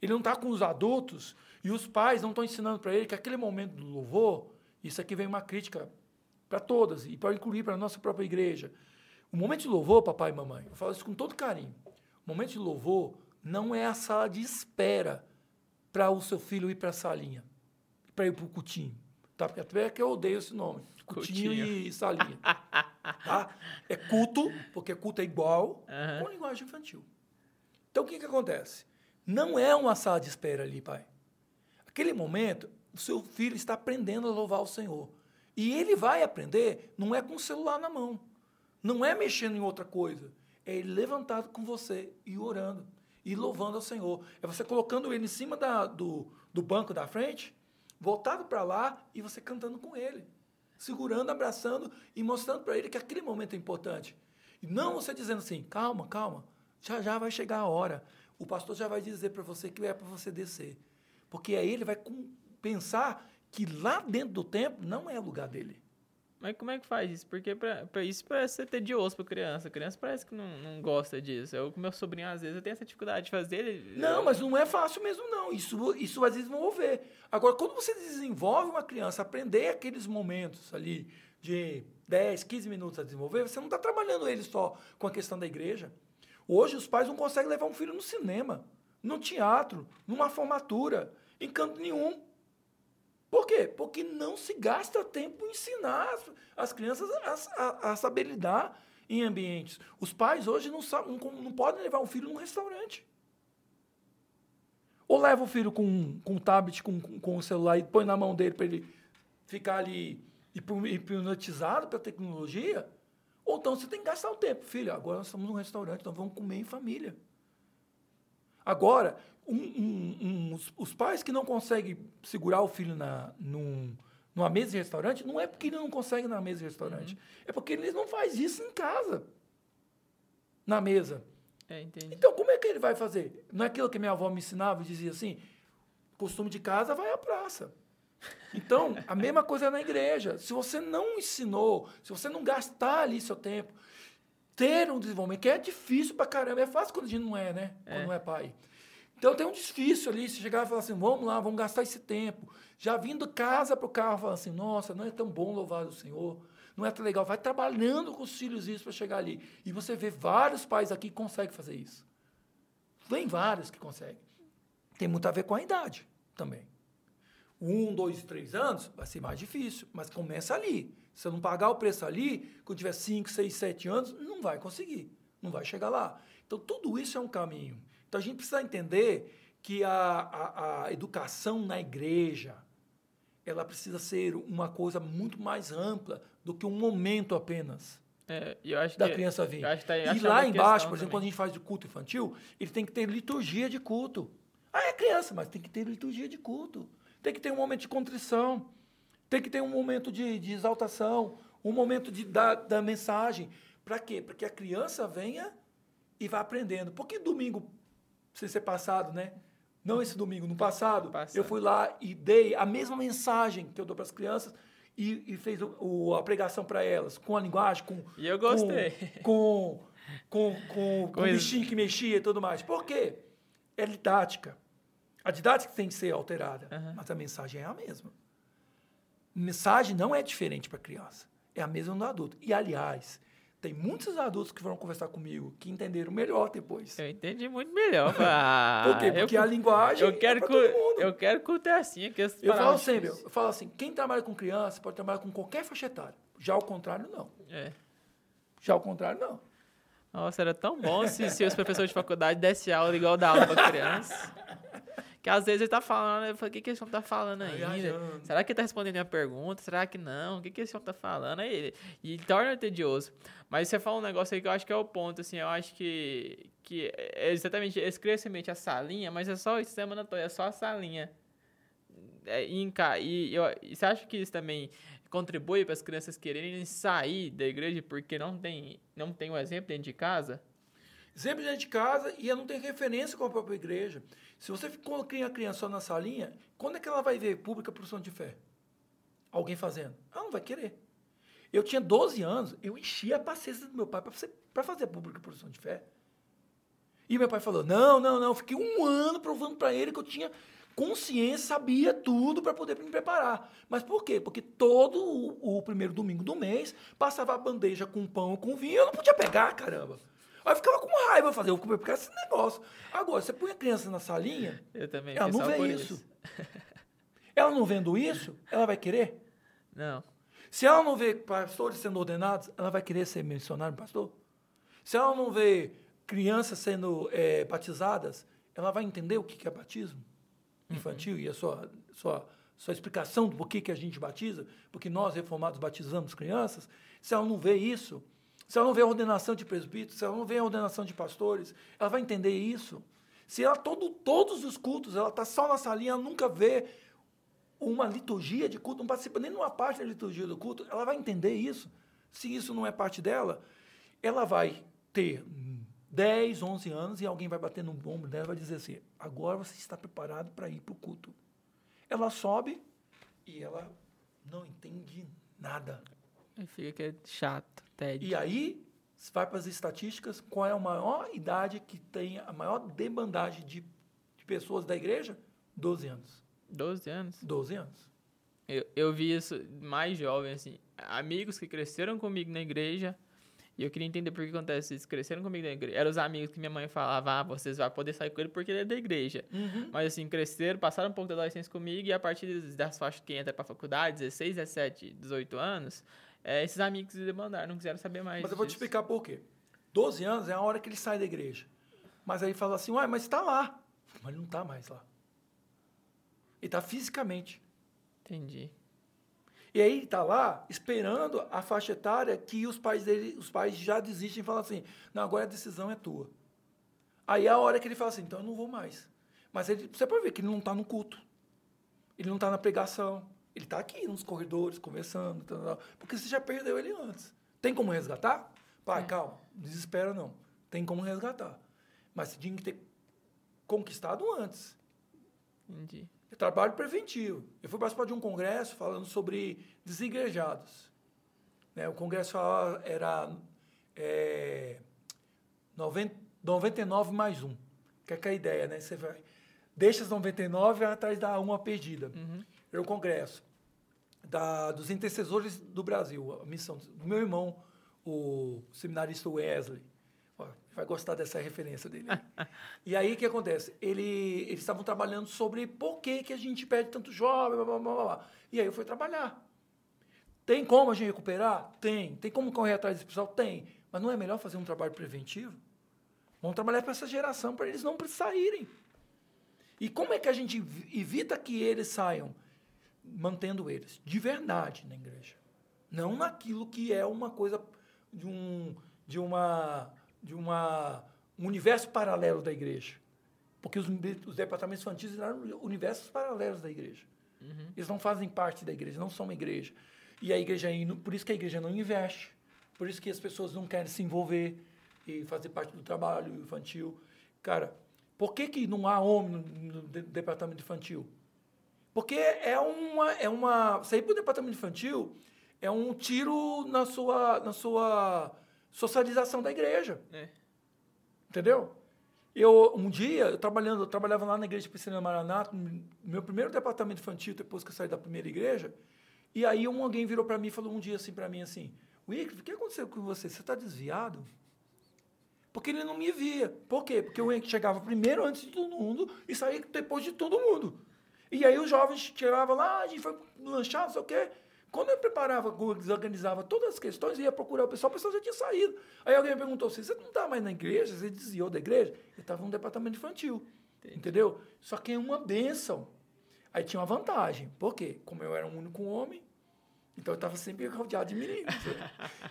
Ele não está com os adultos e os pais não estão ensinando para ele que aquele momento do louvor, isso aqui vem uma crítica para todas e para incluir para a nossa própria igreja. O momento de louvor, papai e mamãe, eu falo isso com todo carinho. O momento de louvor não é a sala de espera para o seu filho ir para a salinha, para ir para o cutinho. Tá? Porque até que eu odeio esse nome. Cutinho, e salinha. tá? É culto, porque culto é igual, Aham. com linguagem infantil. Então, o que, que acontece? Não é uma sala de espera ali, pai. Aquele momento, o seu filho está aprendendo a louvar o Senhor. E ele vai aprender, não é com o celular na mão. Não é mexendo em outra coisa. É ele levantado com você e orando. E louvando ao Senhor. É você colocando ele em cima da- do, do banco da frente, voltado para lá e você cantando com ele. Segurando, abraçando e mostrando para ele que aquele momento é importante. E não você dizendo assim, calma, calma, já já vai chegar a hora. O pastor já vai dizer para você que é para você descer. Porque aí ele vai pensar que lá dentro do templo não é lugar dele. Mas como é que faz isso? Porque pra, pra isso parece ser tedioso pra criança. A criança parece que não, não gosta disso. Eu com meu sobrinho, às vezes, eu tenho essa dificuldade de fazer. Ele, Não, mas não é fácil mesmo, não. Isso, isso vai desenvolver. Agora, quando você desenvolve uma criança, aprender aqueles momentos ali de 10, 15 minutos a desenvolver, você não está trabalhando ele só com a questão da igreja. Hoje, os pais não conseguem levar um filho no cinema, no teatro, numa formatura, em canto nenhum. Por quê? Porque não se gasta tempo em ensinar as, as crianças a, a, a saber lidar em ambientes. Os pais hoje não, sabem, não, não podem levar um filho num restaurante. Ou leva o filho com, com um tablet, com, com o celular e põe na mão dele para ele ficar ali hipnotizado pela tecnologia. Ou então você tem que gastar o tempo. Filho, agora nós estamos num restaurante, então vamos comer em família. Agora, um, um, os, os, pais que não conseguem segurar o filho na, num, numa mesa de restaurante, não é porque ele não consegue na mesa de restaurante. Uhum. É porque eles não faz isso em casa. Na mesa. É, então, como é que ele vai fazer? Não é aquilo que minha avó me ensinava, dizia assim: costume de casa vai à praça. Então, a mesma coisa é na igreja. Se você não ensinou, se você não gastar ali seu tempo, ter um desenvolvimento, que é difícil pra caramba, é fácil quando a gente não é, né? É. Quando não é pai. Então tem um difícil ali, se chegar e falar assim, vamos lá, vamos gastar esse tempo. Já vindo casa para o carro, falar assim, nossa, não é tão bom louvar o Senhor, não é tão legal. Vai trabalhando com os filhos isso para chegar ali. E você vê vários pais aqui que conseguem fazer isso. Vem vários que conseguem. Tem muito a ver com a idade também. Um, dois, três anos vai ser mais difícil, mas começa ali. Se eu não pagar o preço ali, quando tiver cinco, seis, sete anos, não vai conseguir, não vai chegar lá. Então, tudo isso é um caminho. Então a gente precisa entender que a, a, a educação na igreja ela precisa ser uma coisa muito mais ampla do que um momento apenas. É, da que, criança vir. Tá e lá embaixo, por exemplo, também. quando a gente faz o culto infantil, ele tem que ter liturgia de culto. Ah, é criança, mas tem que ter liturgia de culto. Tem que ter um momento de contrição. Tem que ter um momento de, de exaltação. Um momento de dar da mensagem. Para quê? Para que a criança venha e vá aprendendo. Porque domingo sem ser passado, né? Não esse domingo, no passado, passado, eu fui lá e dei a mesma mensagem que eu dou para as crianças e, e fez o, o, a pregação para elas, com a linguagem, com. E eu gostei. Com, com, com, com o bichinho que mexia e tudo mais. Por quê? É didática. A didática tem que ser alterada, uhum. mas a mensagem é a mesma. Mensagem não é diferente para a criança, é a mesma do adulto. E, aliás, tem muitos adultos que foram conversar comigo que entenderam melhor depois. Eu entendi muito melhor. Ah, [laughs] Por quê? Porque eu, a linguagem eu quero é todo mundo. Eu quero que o assim. Que eu falo sempre, eu falo assim, quem trabalha com criança pode trabalhar com qualquer faixa etária. Já ao contrário, não. É. Já ao contrário, não. Nossa, era tão bom se, se os professores de faculdade dessem aula igual da aula para [laughs] criança. Que às vezes ele tá falando, eu falo, o que, que esse homem tá falando ainda? Será que ele tá respondendo a minha pergunta? Será que não? O que, que esse homem tá falando? Aí, e torna tedioso. Mas você fala um negócio aí que eu acho que é o ponto, assim, eu acho que, que é exatamente esse crescimento, a salinha, mas é só o sistema anatómico, é só a salinha. É, e, e, eu, e você acha que isso também contribui para as crianças quererem sair da igreja porque não tem, não tem um exemplo dentro de casa? Exemplo dentro de casa e não tem referência com a própria igreja. Se você cria a criança só na salinha, quando é que ela vai ver pública produção de fé? Alguém fazendo? Ela não vai querer. Eu tinha 12 anos, eu enchia a paciência do meu pai para fazer pública produção de fé. E meu pai falou: não, não, não. Fiquei um ano provando para ele que eu tinha consciência, sabia tudo para poder me preparar. Mas por quê? Porque todo o, o, primeiro domingo do mês passava a bandeja com pão com vinho, eu não podia pegar, caramba. Aí eu ficava com raiva, fazer, eu comer porque esse negócio. Agora, você põe a criança na salinha, eu também ela não vê isso. isso. [laughs] ela não vendo isso, ela vai querer? Não. Se ela não vê pastores sendo ordenados, ela vai querer ser missionário pastor? Se ela não vê crianças sendo é, batizadas, ela vai entender o que é batismo infantil uhum. e a sua, sua, sua explicação do porquê que a gente batiza, porque nós reformados batizamos crianças. Se ela não vê isso, se ela não vê a ordenação de presbíteros, se ela não vê a ordenação de pastores, ela vai entender isso. Se ela, todo, todos os cultos, ela está só na salinha, ela nunca vê uma liturgia de culto, não participa nem de uma parte da liturgia do culto, ela vai entender isso. Se isso não é parte dela, ela vai ter 10, 11 anos e alguém vai bater no ombro dela e vai dizer assim: agora você está preparado para ir para o culto. ela sobe e ela não entende nada. Fica que é chato, tédio. E aí, se vai para as estatísticas, qual é a maior idade que tem a maior demandagem de, de pessoas da igreja? 12 anos. 12 anos? 12 anos. Eu, eu vi isso mais jovem, assim. Amigos que cresceram comigo na igreja. E eu queria entender por que acontece isso. Cresceram comigo na igreja. Eram os amigos que minha mãe falava, ah, vocês vão poder sair com ele porque ele é da igreja. Uhum. Mas assim, cresceram, passaram um pouco da adolescência comigo e a partir das faixas que entra pra faculdade, 16, 17, 18 anos, é, esses amigos demandaram, não quiseram saber mais. Mas eu vou te explicar por quê. 12 anos é a hora que ele sai da igreja. Mas aí fala assim, uai, mas está lá. Mas ele não está mais lá. Ele está fisicamente. Entendi. E aí está lá esperando a faixa etária que os pais dele, os pais já desistem e falam assim, não, agora a decisão é tua. Aí é a hora que ele fala assim, então eu não vou mais. Mas ele, você pode ver que ele não está no culto. Ele não está na pregação. Ele está aqui nos corredores, conversando, tal, tal, porque você já perdeu ele antes. Tem como resgatar? Pai, É. calma, desespera não. Tem como resgatar. Mas você tinha que ter conquistado antes. Entendi. É trabalho preventivo. Eu fui participar de um congresso falando sobre desigrejados. Né? O congresso era é, 90, 99 mais um. Que é que é a ideia, né? Você vai, deixa as 99 e vai atrás da uma perdida. Uhum. Era o congresso da, dos intercessores do Brasil, a missão do meu irmão, o seminarista Wesley. Ó, vai gostar dessa referência dele. [laughs] e aí, o que acontece? Ele, eles estavam trabalhando sobre por que, que a gente perde tanto jovem, blá, blá, blá, blá. E aí eu fui trabalhar. Tem como a gente recuperar? Tem. Tem como correr atrás desse pessoal? Tem. Mas não é melhor fazer um trabalho preventivo? Vamos trabalhar para essa geração, para eles não saírem. E como é que a gente evi- evita que eles saiam? Mantendo eles de verdade na igreja. Não naquilo que é uma coisa de um, de uma, de uma, um universo paralelo da igreja. Porque os, os departamentos infantis viraram universos paralelos da igreja. Eles não fazem parte da igreja, não são uma igreja. E a igreja, por isso que a igreja não investe, por isso que as pessoas não querem se envolver e fazer parte do trabalho infantil. Cara, por que, que não há homem no, no de- departamento infantil? Porque é uma. É uma sair para o departamento infantil é um tiro na sua, na sua socialização da igreja. É. Entendeu? Eu, um dia, eu, trabalhando, eu trabalhava lá na igreja Piscina Maranata, no meu primeiro departamento infantil, depois que eu saí da primeira igreja, e aí um, alguém virou para mim e falou um dia assim para mim assim, Wycliffe, o que aconteceu com você? Você está desviado? Porque ele não me via. Por quê? Porque eu chegava primeiro antes de todo mundo e saía depois de todo mundo. E aí os jovens chegavam lá, "Ah, a gente foi lanchar, não sei o quê. Quando eu preparava, desorganizava todas as questões, ia procurar o pessoal, o pessoal já tinha saído. Aí alguém me perguntou assim, você não está mais na igreja? Você desviou da igreja? Eu estava no departamento infantil. Entendeu? Só que é uma bênção. Aí tinha uma vantagem. Por quê? Como eu era um único homem, então eu estava sempre rodeado de meninos.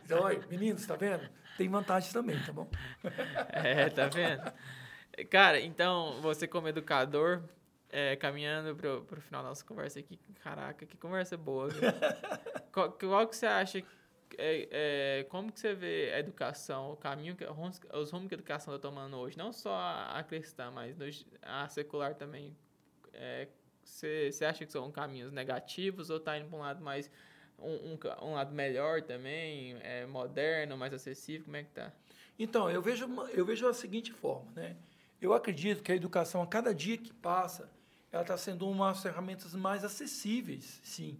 Então, olha, meninos, tá vendo? Tem vantagens também, tá bom? [laughs] É, tá vendo? Cara, então, você como educador, é, caminhando pro, pro final da nossa conversa aqui, caraca, que conversa boa. [laughs] qual, qual que você acha, é, é, como que você vê a educação, o caminho, que, os rumos que a educação está tomando hoje? Não só a, a cristã, mas no- a secular também. É, você, você acha que são caminhos negativos ou tá indo para um lado mais... Um, um, um lado melhor também, é, moderno, mais acessível, como é que tá? Então, eu vejo, eu vejo a seguinte forma, né? Eu acredito que a educação, a cada dia que passa, ela está sendo uma das ferramentas mais acessíveis, sim.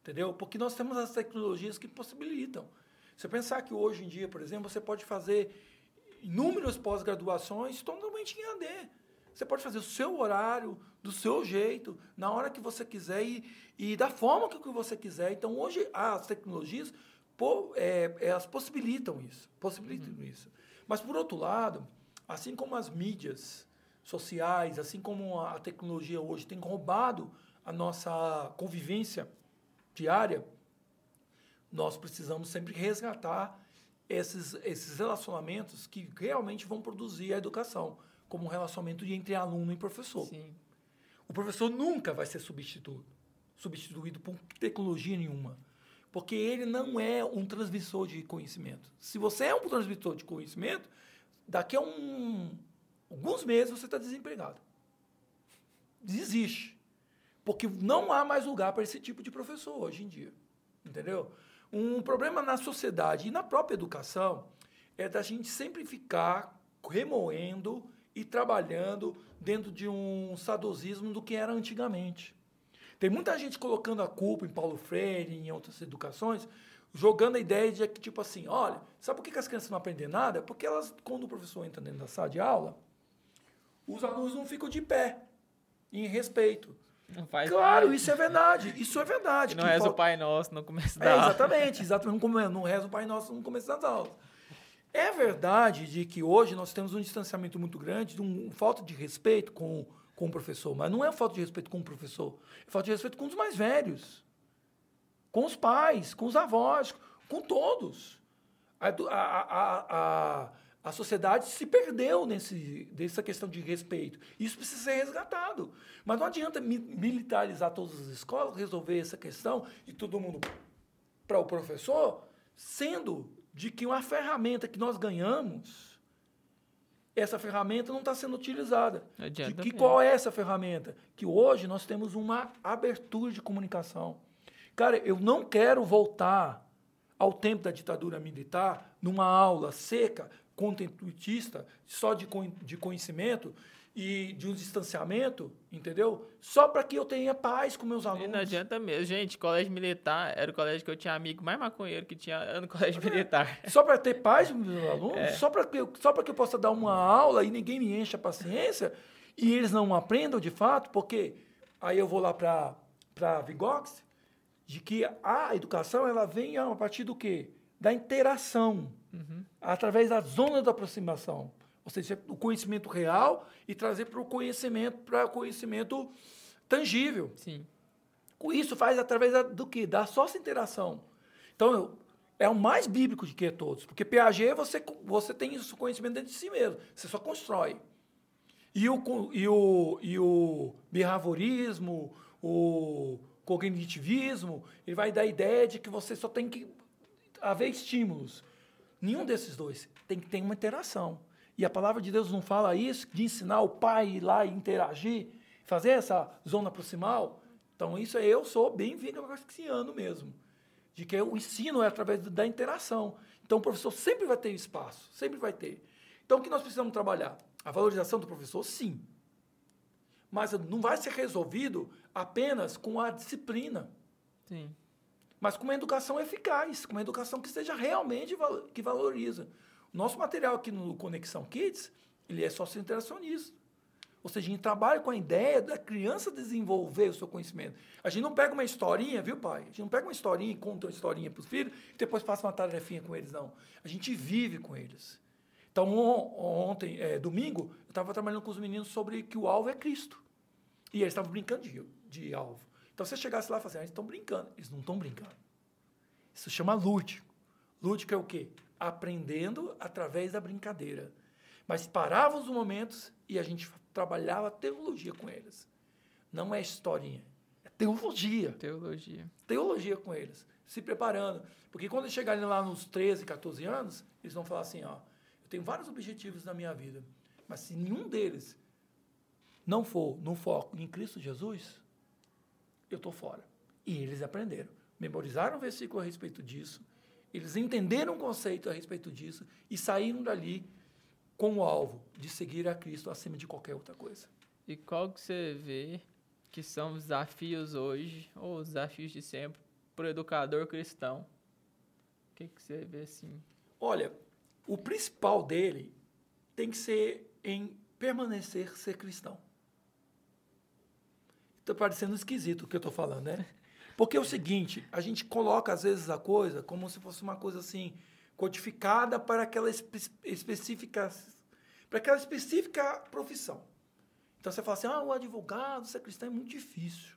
Entendeu? Porque nós temos as tecnologias que possibilitam. Você pensar que hoje em dia, por exemplo, você pode fazer inúmeras pós-graduações totalmente em AD. Você pode fazer o seu horário, do seu jeito, na hora que você quiser e, e da forma que você quiser. Então, hoje, as tecnologias po- é, elas possibilitam isso. Possibilitam isso. Mas, por outro lado, assim como as mídias sociais, assim como a tecnologia hoje tem roubado a nossa convivência diária, nós precisamos sempre resgatar esses, esses relacionamentos que realmente vão produzir a educação, como um relacionamento entre aluno e professor. Sim. O professor nunca vai ser substituído, substituído por tecnologia nenhuma, porque ele não é um transmissor de conhecimento. Se você é um transmissor de conhecimento, daqui a um, alguns meses você está desempregado. Desiste. Porque não há mais lugar para esse tipo de professor hoje em dia. Entendeu? Um problema na sociedade e na própria educação é da gente sempre ficar remoendo e trabalhando dentro de um sadosismo do que era antigamente. Tem muita gente colocando a culpa em Paulo Freire, em outras educações, jogando a ideia de que, tipo assim, olha, sabe por que as crianças não aprendem nada? Porque elas, quando o professor entra dentro da sala de aula, os alunos não ficam de pé, em respeito. claro, isso é verdade. Isso é verdade. [laughs] não reza fala... o Pai Nosso no começo da é, aula. Exatamente, [laughs] exatamente. Não, não reza o Pai Nosso no começo das aulas. É verdade de que hoje nós temos um distanciamento muito grande, de um, falta de respeito com, com o professor, mas não é falta de respeito com o professor, é falta de respeito com os mais velhos, com os pais, com os avós, com todos. A, a, a, a, sociedade se perdeu nesse, nessa questão de respeito. Isso precisa ser resgatado. Mas não adianta militarizar todas as escolas, resolver essa questão e todo mundo para o professor, sendo de que uma ferramenta que nós ganhamos, essa ferramenta não está sendo utilizada. De que qual é essa ferramenta? Que hoje nós temos uma abertura de comunicação. Cara, eu não quero voltar ao tempo da ditadura militar numa aula seca, conteutista, só de, de conhecimento, e de um distanciamento, entendeu? Só para que eu tenha paz com meus alunos. E não adianta mesmo. Gente, colégio militar era o colégio que eu tinha amigo mais maconheiro que tinha no [laughs] colégio é. militar. Só para ter paz com meus alunos? É. Só para que, eu, só que eu possa dar uma aula e ninguém me encha a paciência e eles não aprendam de fato, porque aí eu vou lá para a Vigox, de que a educação ela vem a partir do quê? Da interação, uhum. através da zona da aproximação. Ou seja, o conhecimento real e trazer para o conhecimento, para o conhecimento tangível. Sim. Isso faz através da, do que? Da sócia interação. Então, é o mais bíblico de que todos. Porque Piaget, você, você tem isso conhecimento dentro de si mesmo. Você só constrói. E o, e o, e o behaviorismo, o cognitivismo, ele vai dar a ideia de que você só tem que haver estímulos. Nenhum desses dois. Tem que ter uma interação. E a palavra de Deus não fala isso, de ensinar o pai ir lá e interagir, fazer essa zona proximal. Então, isso é eu sou bem ano mesmo. De que o ensino é através da interação. Então, o professor sempre vai ter espaço, sempre vai ter. Então, o que nós precisamos trabalhar? A valorização do professor, sim. Mas não vai ser resolvido apenas com a disciplina. Sim. Mas com uma educação eficaz, com uma educação que seja realmente que valoriza. Nosso material aqui no Conexão Kids, ele é socio-interacionista. Ou seja, a gente trabalha com a ideia da criança desenvolver o seu conhecimento. A gente não pega uma historinha, viu, pai? A gente não pega uma historinha e conta uma historinha para os filhos e depois passa uma tarefinha com eles, não. A gente vive com eles. Então, ontem, é, domingo, eu estava trabalhando com os meninos sobre que o alvo é Cristo. E eles estavam brincando de, de alvo. Então, se você chegasse lá e falasse, ah, eles estão brincando. Eles não estão brincando. Isso chama lúdico. Lúdico é o quê? aprendendo através da brincadeira. Mas parava os momentos e a gente trabalhava teologia com eles. Não é historinha, é teologia. Teologia. Teologia com eles, se preparando. Porque quando eles chegarem lá nos 13, 14 anos, eles vão falar assim, ó, eu tenho vários objetivos na minha vida, mas se nenhum deles não for no foco em Cristo Jesus, eu estou fora. E eles aprenderam. Memorizaram o versículo a respeito disso, eles entenderam o conceito a respeito disso e saíram dali com o alvo de seguir a Cristo acima de qualquer outra coisa. E qual que você vê que são os desafios hoje, ou os desafios de sempre, para o educador cristão? O que, que você vê assim? Olha, o principal dele tem que ser em permanecer ser cristão. Está parecendo esquisito o que eu estou falando, né? Porque é o seguinte, a gente coloca às vezes a coisa como se fosse uma coisa assim codificada para aquela espe específica para aquela específica profissão. Então você fala assim: "Ah, o advogado, ser cristão é muito difícil".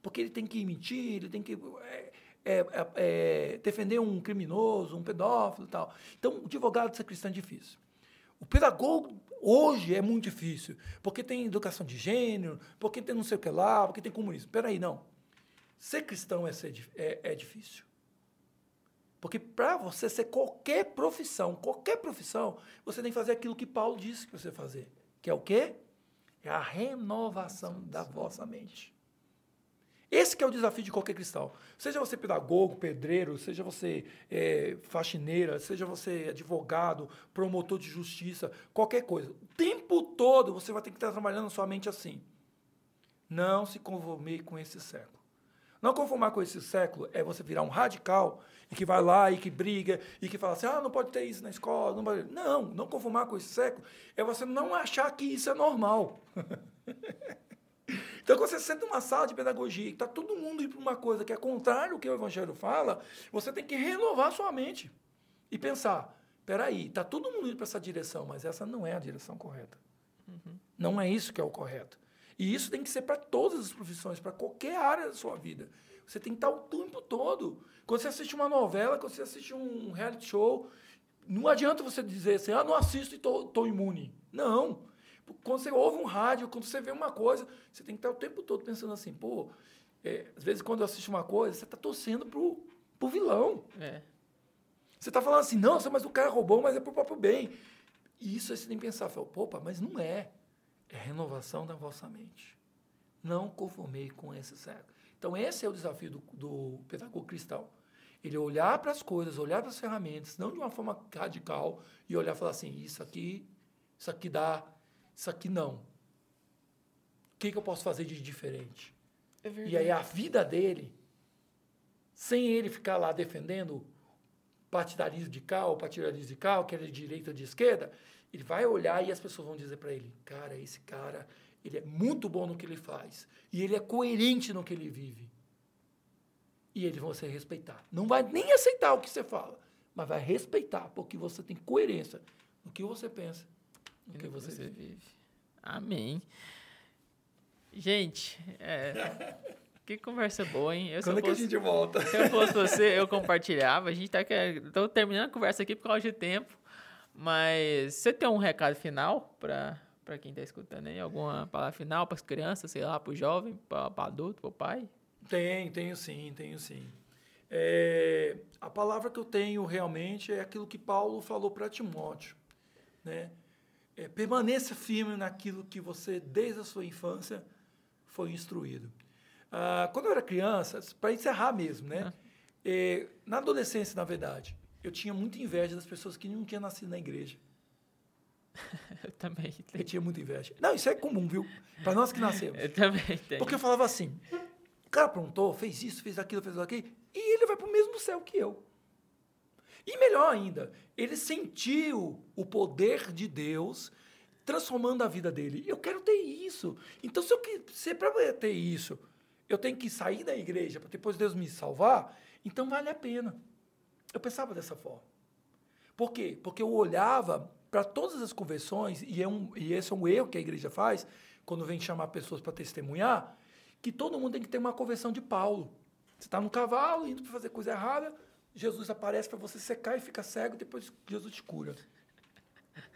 Porque ele tem que mentir, ele tem que é, é, é, é, defender um criminoso, um pedófilo e tal. Então, o advogado ser cristão é difícil. O pedagogo hoje é muito difícil, porque tem educação de gênero, porque tem não sei o que lá, porque tem comunismo. Peraí, não. Ser cristão é, ser, é, é difícil. Porque para você ser qualquer profissão, qualquer profissão, você tem que fazer aquilo que Paulo disse que você fazer. Que é o quê? É a renovação da vossa mente. Esse é o desafio de qualquer cristão. Seja você pedagogo, pedreiro, seja você é, faxineira, seja você advogado, promotor de justiça, qualquer coisa. O tempo todo você vai ter que estar trabalhando sua mente assim. Não se conforme com esse século. Não conformar com esse século é você virar um radical e que vai lá e que briga e que fala assim, ah, não pode ter isso na escola. Não, pode... não, não conformar com esse século é você não achar que isso é normal. [laughs] então, quando você senta numa sala de pedagogia e está todo mundo indo para uma coisa que é contrário ao que o Evangelho fala, você tem que renovar sua mente e pensar, peraí, está todo mundo indo para essa direção, mas essa não é a direção correta. Uhum. Não é isso que é o correto. E isso tem que ser para todas as profissões, para qualquer área da sua vida. Você tem que estar o tempo todo. Quando você assiste uma novela, quando você assiste um reality show, não adianta você dizer assim, ah, não assisto e estou imune. Não. Quando você ouve um rádio, quando você vê uma coisa, você tem que estar o tempo todo pensando assim, pô, é, às vezes quando eu assisto uma coisa, você está torcendo pro, pro vilão. É. Você está falando assim, não, mas o cara roubou, mas é pro próprio bem. E isso aí você tem que pensar, pô, mas não é é renovação da vossa mente. Não conformei com esse século. Então, esse é o desafio do, do pedagogo cristão. Ele olhar para as coisas, olhar para as ferramentas, não de uma forma radical, e olhar e falar assim: isso aqui, isso aqui dá, isso aqui não. O que, que eu posso fazer de diferente? É e aí a vida dele, sem ele ficar lá defendendo partidarismo de cá ou partidarismo de cá, que é de direita ou de esquerda, ele vai olhar e as pessoas vão dizer para ele: cara, esse cara, ele é muito bom no que ele faz. E ele é coerente no que ele vive. E eles vão se respeitar. Não vai nem aceitar o que você fala, mas vai respeitar, porque você tem coerência no que você pensa, no que você, você vive. vive. Amém. Gente, é, [laughs] que conversa boa, hein? Eu, Quando é que a gente volta? Se eu fosse você, eu compartilhava. A gente tá tô terminando a conversa aqui por causa de tempo. Mas você tem um recado final para para quem está escutando aí? Alguma palavra final para as crianças, sei lá, para o jovem, para o adulto, para o pai? Tem, tenho sim, tenho sim. É, a palavra que eu tenho realmente é aquilo que Paulo falou para Timóteo, né? É, permaneça firme naquilo que você, desde a sua infância, foi instruído. Ah, quando eu era criança, para encerrar mesmo, né? É, na adolescência, na verdade, eu tinha muita inveja das pessoas que não tinham nascido na igreja. [laughs] eu também tenho. Eu tinha muita inveja. Não, isso é comum, viu? Para nós que nascemos. eu também tenho. Porque eu falava assim, o cara aprontou, fez isso, fez aquilo, fez aquilo, e ele vai para o mesmo céu que eu. E melhor ainda, ele sentiu o poder de Deus transformando a vida dele. Eu quero ter isso. Então, se, eu, se para ter isso, eu tenho que sair da igreja para depois Deus me salvar, então vale a pena. Eu pensava dessa forma. Por quê? Porque eu olhava para todas as conversões, e, é um, e esse é um erro que a igreja faz, quando vem chamar pessoas para testemunhar, que todo mundo tem que ter uma conversão de Paulo. Você está no cavalo, indo para fazer coisa errada, Jesus aparece para você secar e fica cego, depois Jesus te cura.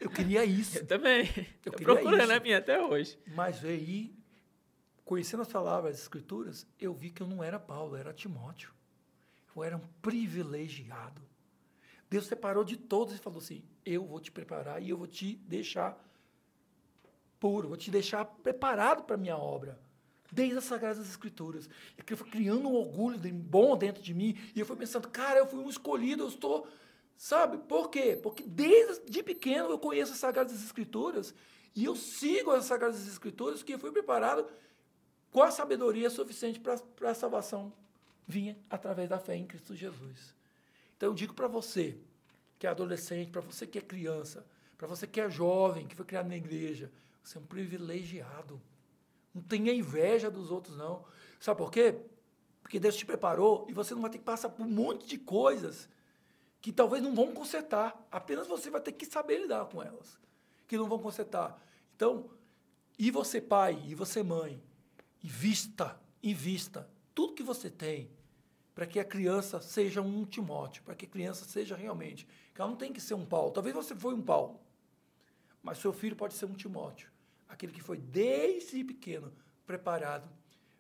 Eu queria isso. Eu também. Eu procurando a minha até hoje. Mas aí, conhecendo as palavras, as escrituras, eu vi que eu não era Paulo, eu era Timóteo eu era um privilegiado. Deus separou de todos e falou assim: Eu vou te preparar e eu vou te deixar puro, vou te deixar preparado para a minha obra. Desde as Sagradas Escrituras. E foi criando um orgulho bom dentro de mim. E eu fui pensando, cara, eu fui um escolhido, eu estou. Sabe? Por quê? Porque desde de pequeno eu conheço as Sagradas Escrituras e eu sigo as Sagradas Escrituras que eu fui preparado com a sabedoria suficiente para a salvação vinha através da fé em Cristo Jesus. Então eu digo para você que é adolescente, para você que é criança, para você que é jovem, que foi criado na igreja, você é um privilegiado. Não tenha inveja dos outros, não. Sabe por quê? Porque Deus te preparou e você não vai ter que passar por um monte de coisas que talvez não vão consertar. Apenas você vai ter que saber lidar com elas, que não vão consertar. Então, e você pai, e você mãe, invista, invista tudo que você tem para que a criança seja um Timóteo, para que a criança seja realmente. Ela não tem que ser um Paulo. Talvez você foi um Paulo, mas seu filho pode ser um Timóteo, aquele que foi desde pequeno preparado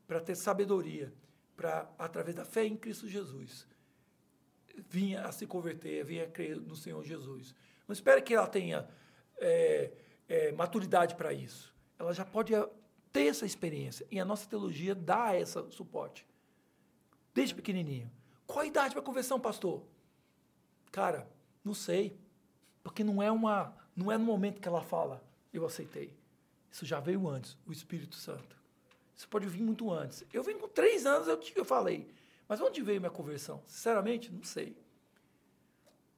para ter sabedoria, para através da fé em Cristo Jesus vinha a se converter, vinha a crer no Senhor Jesus. Não espere que ela tenha é, é, maturidade para isso. ela já pode ter essa experiência. E a nossa teologia dá esse suporte. Desde pequenininho. Qual a idade para conversão, pastor? Cara, não sei. Porque não é uma, não é no momento que ela fala, eu aceitei. Isso já veio antes, o Espírito Santo. Isso pode vir muito antes. Eu vim com três anos, eu, eu falei. Mas onde veio minha conversão? Sinceramente, não sei.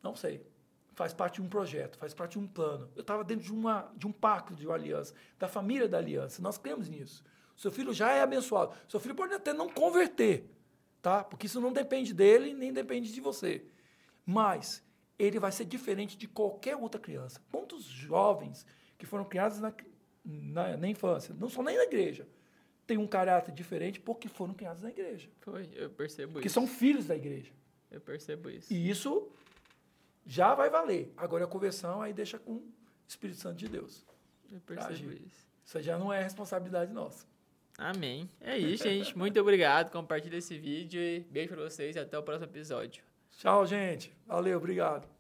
Não sei. Faz parte de um projeto, faz parte de um plano. Eu estava dentro de, uma, de um pacto de uma aliança, da família da aliança. Nós cremos nisso. Seu filho já é abençoado. Seu filho pode até não converter, tá? Porque isso não depende dele, nem depende de você. Mas ele vai ser diferente de qualquer outra criança. Quantos jovens que foram criados na, na, na infância, não são nem na igreja, têm um caráter diferente porque foram criados na igreja. Foi, eu percebo porque isso. são filhos da igreja. Eu percebo isso. E isso já vai valer. Agora a conversão aí deixa com o Espírito Santo de Deus. Eu percebo agir. isso. Isso já não é responsabilidade nossa. Amém. É isso, gente. Muito obrigado. Compartilhe esse vídeo e beijo pra vocês e até o próximo episódio. Tchau, gente. Valeu, obrigado.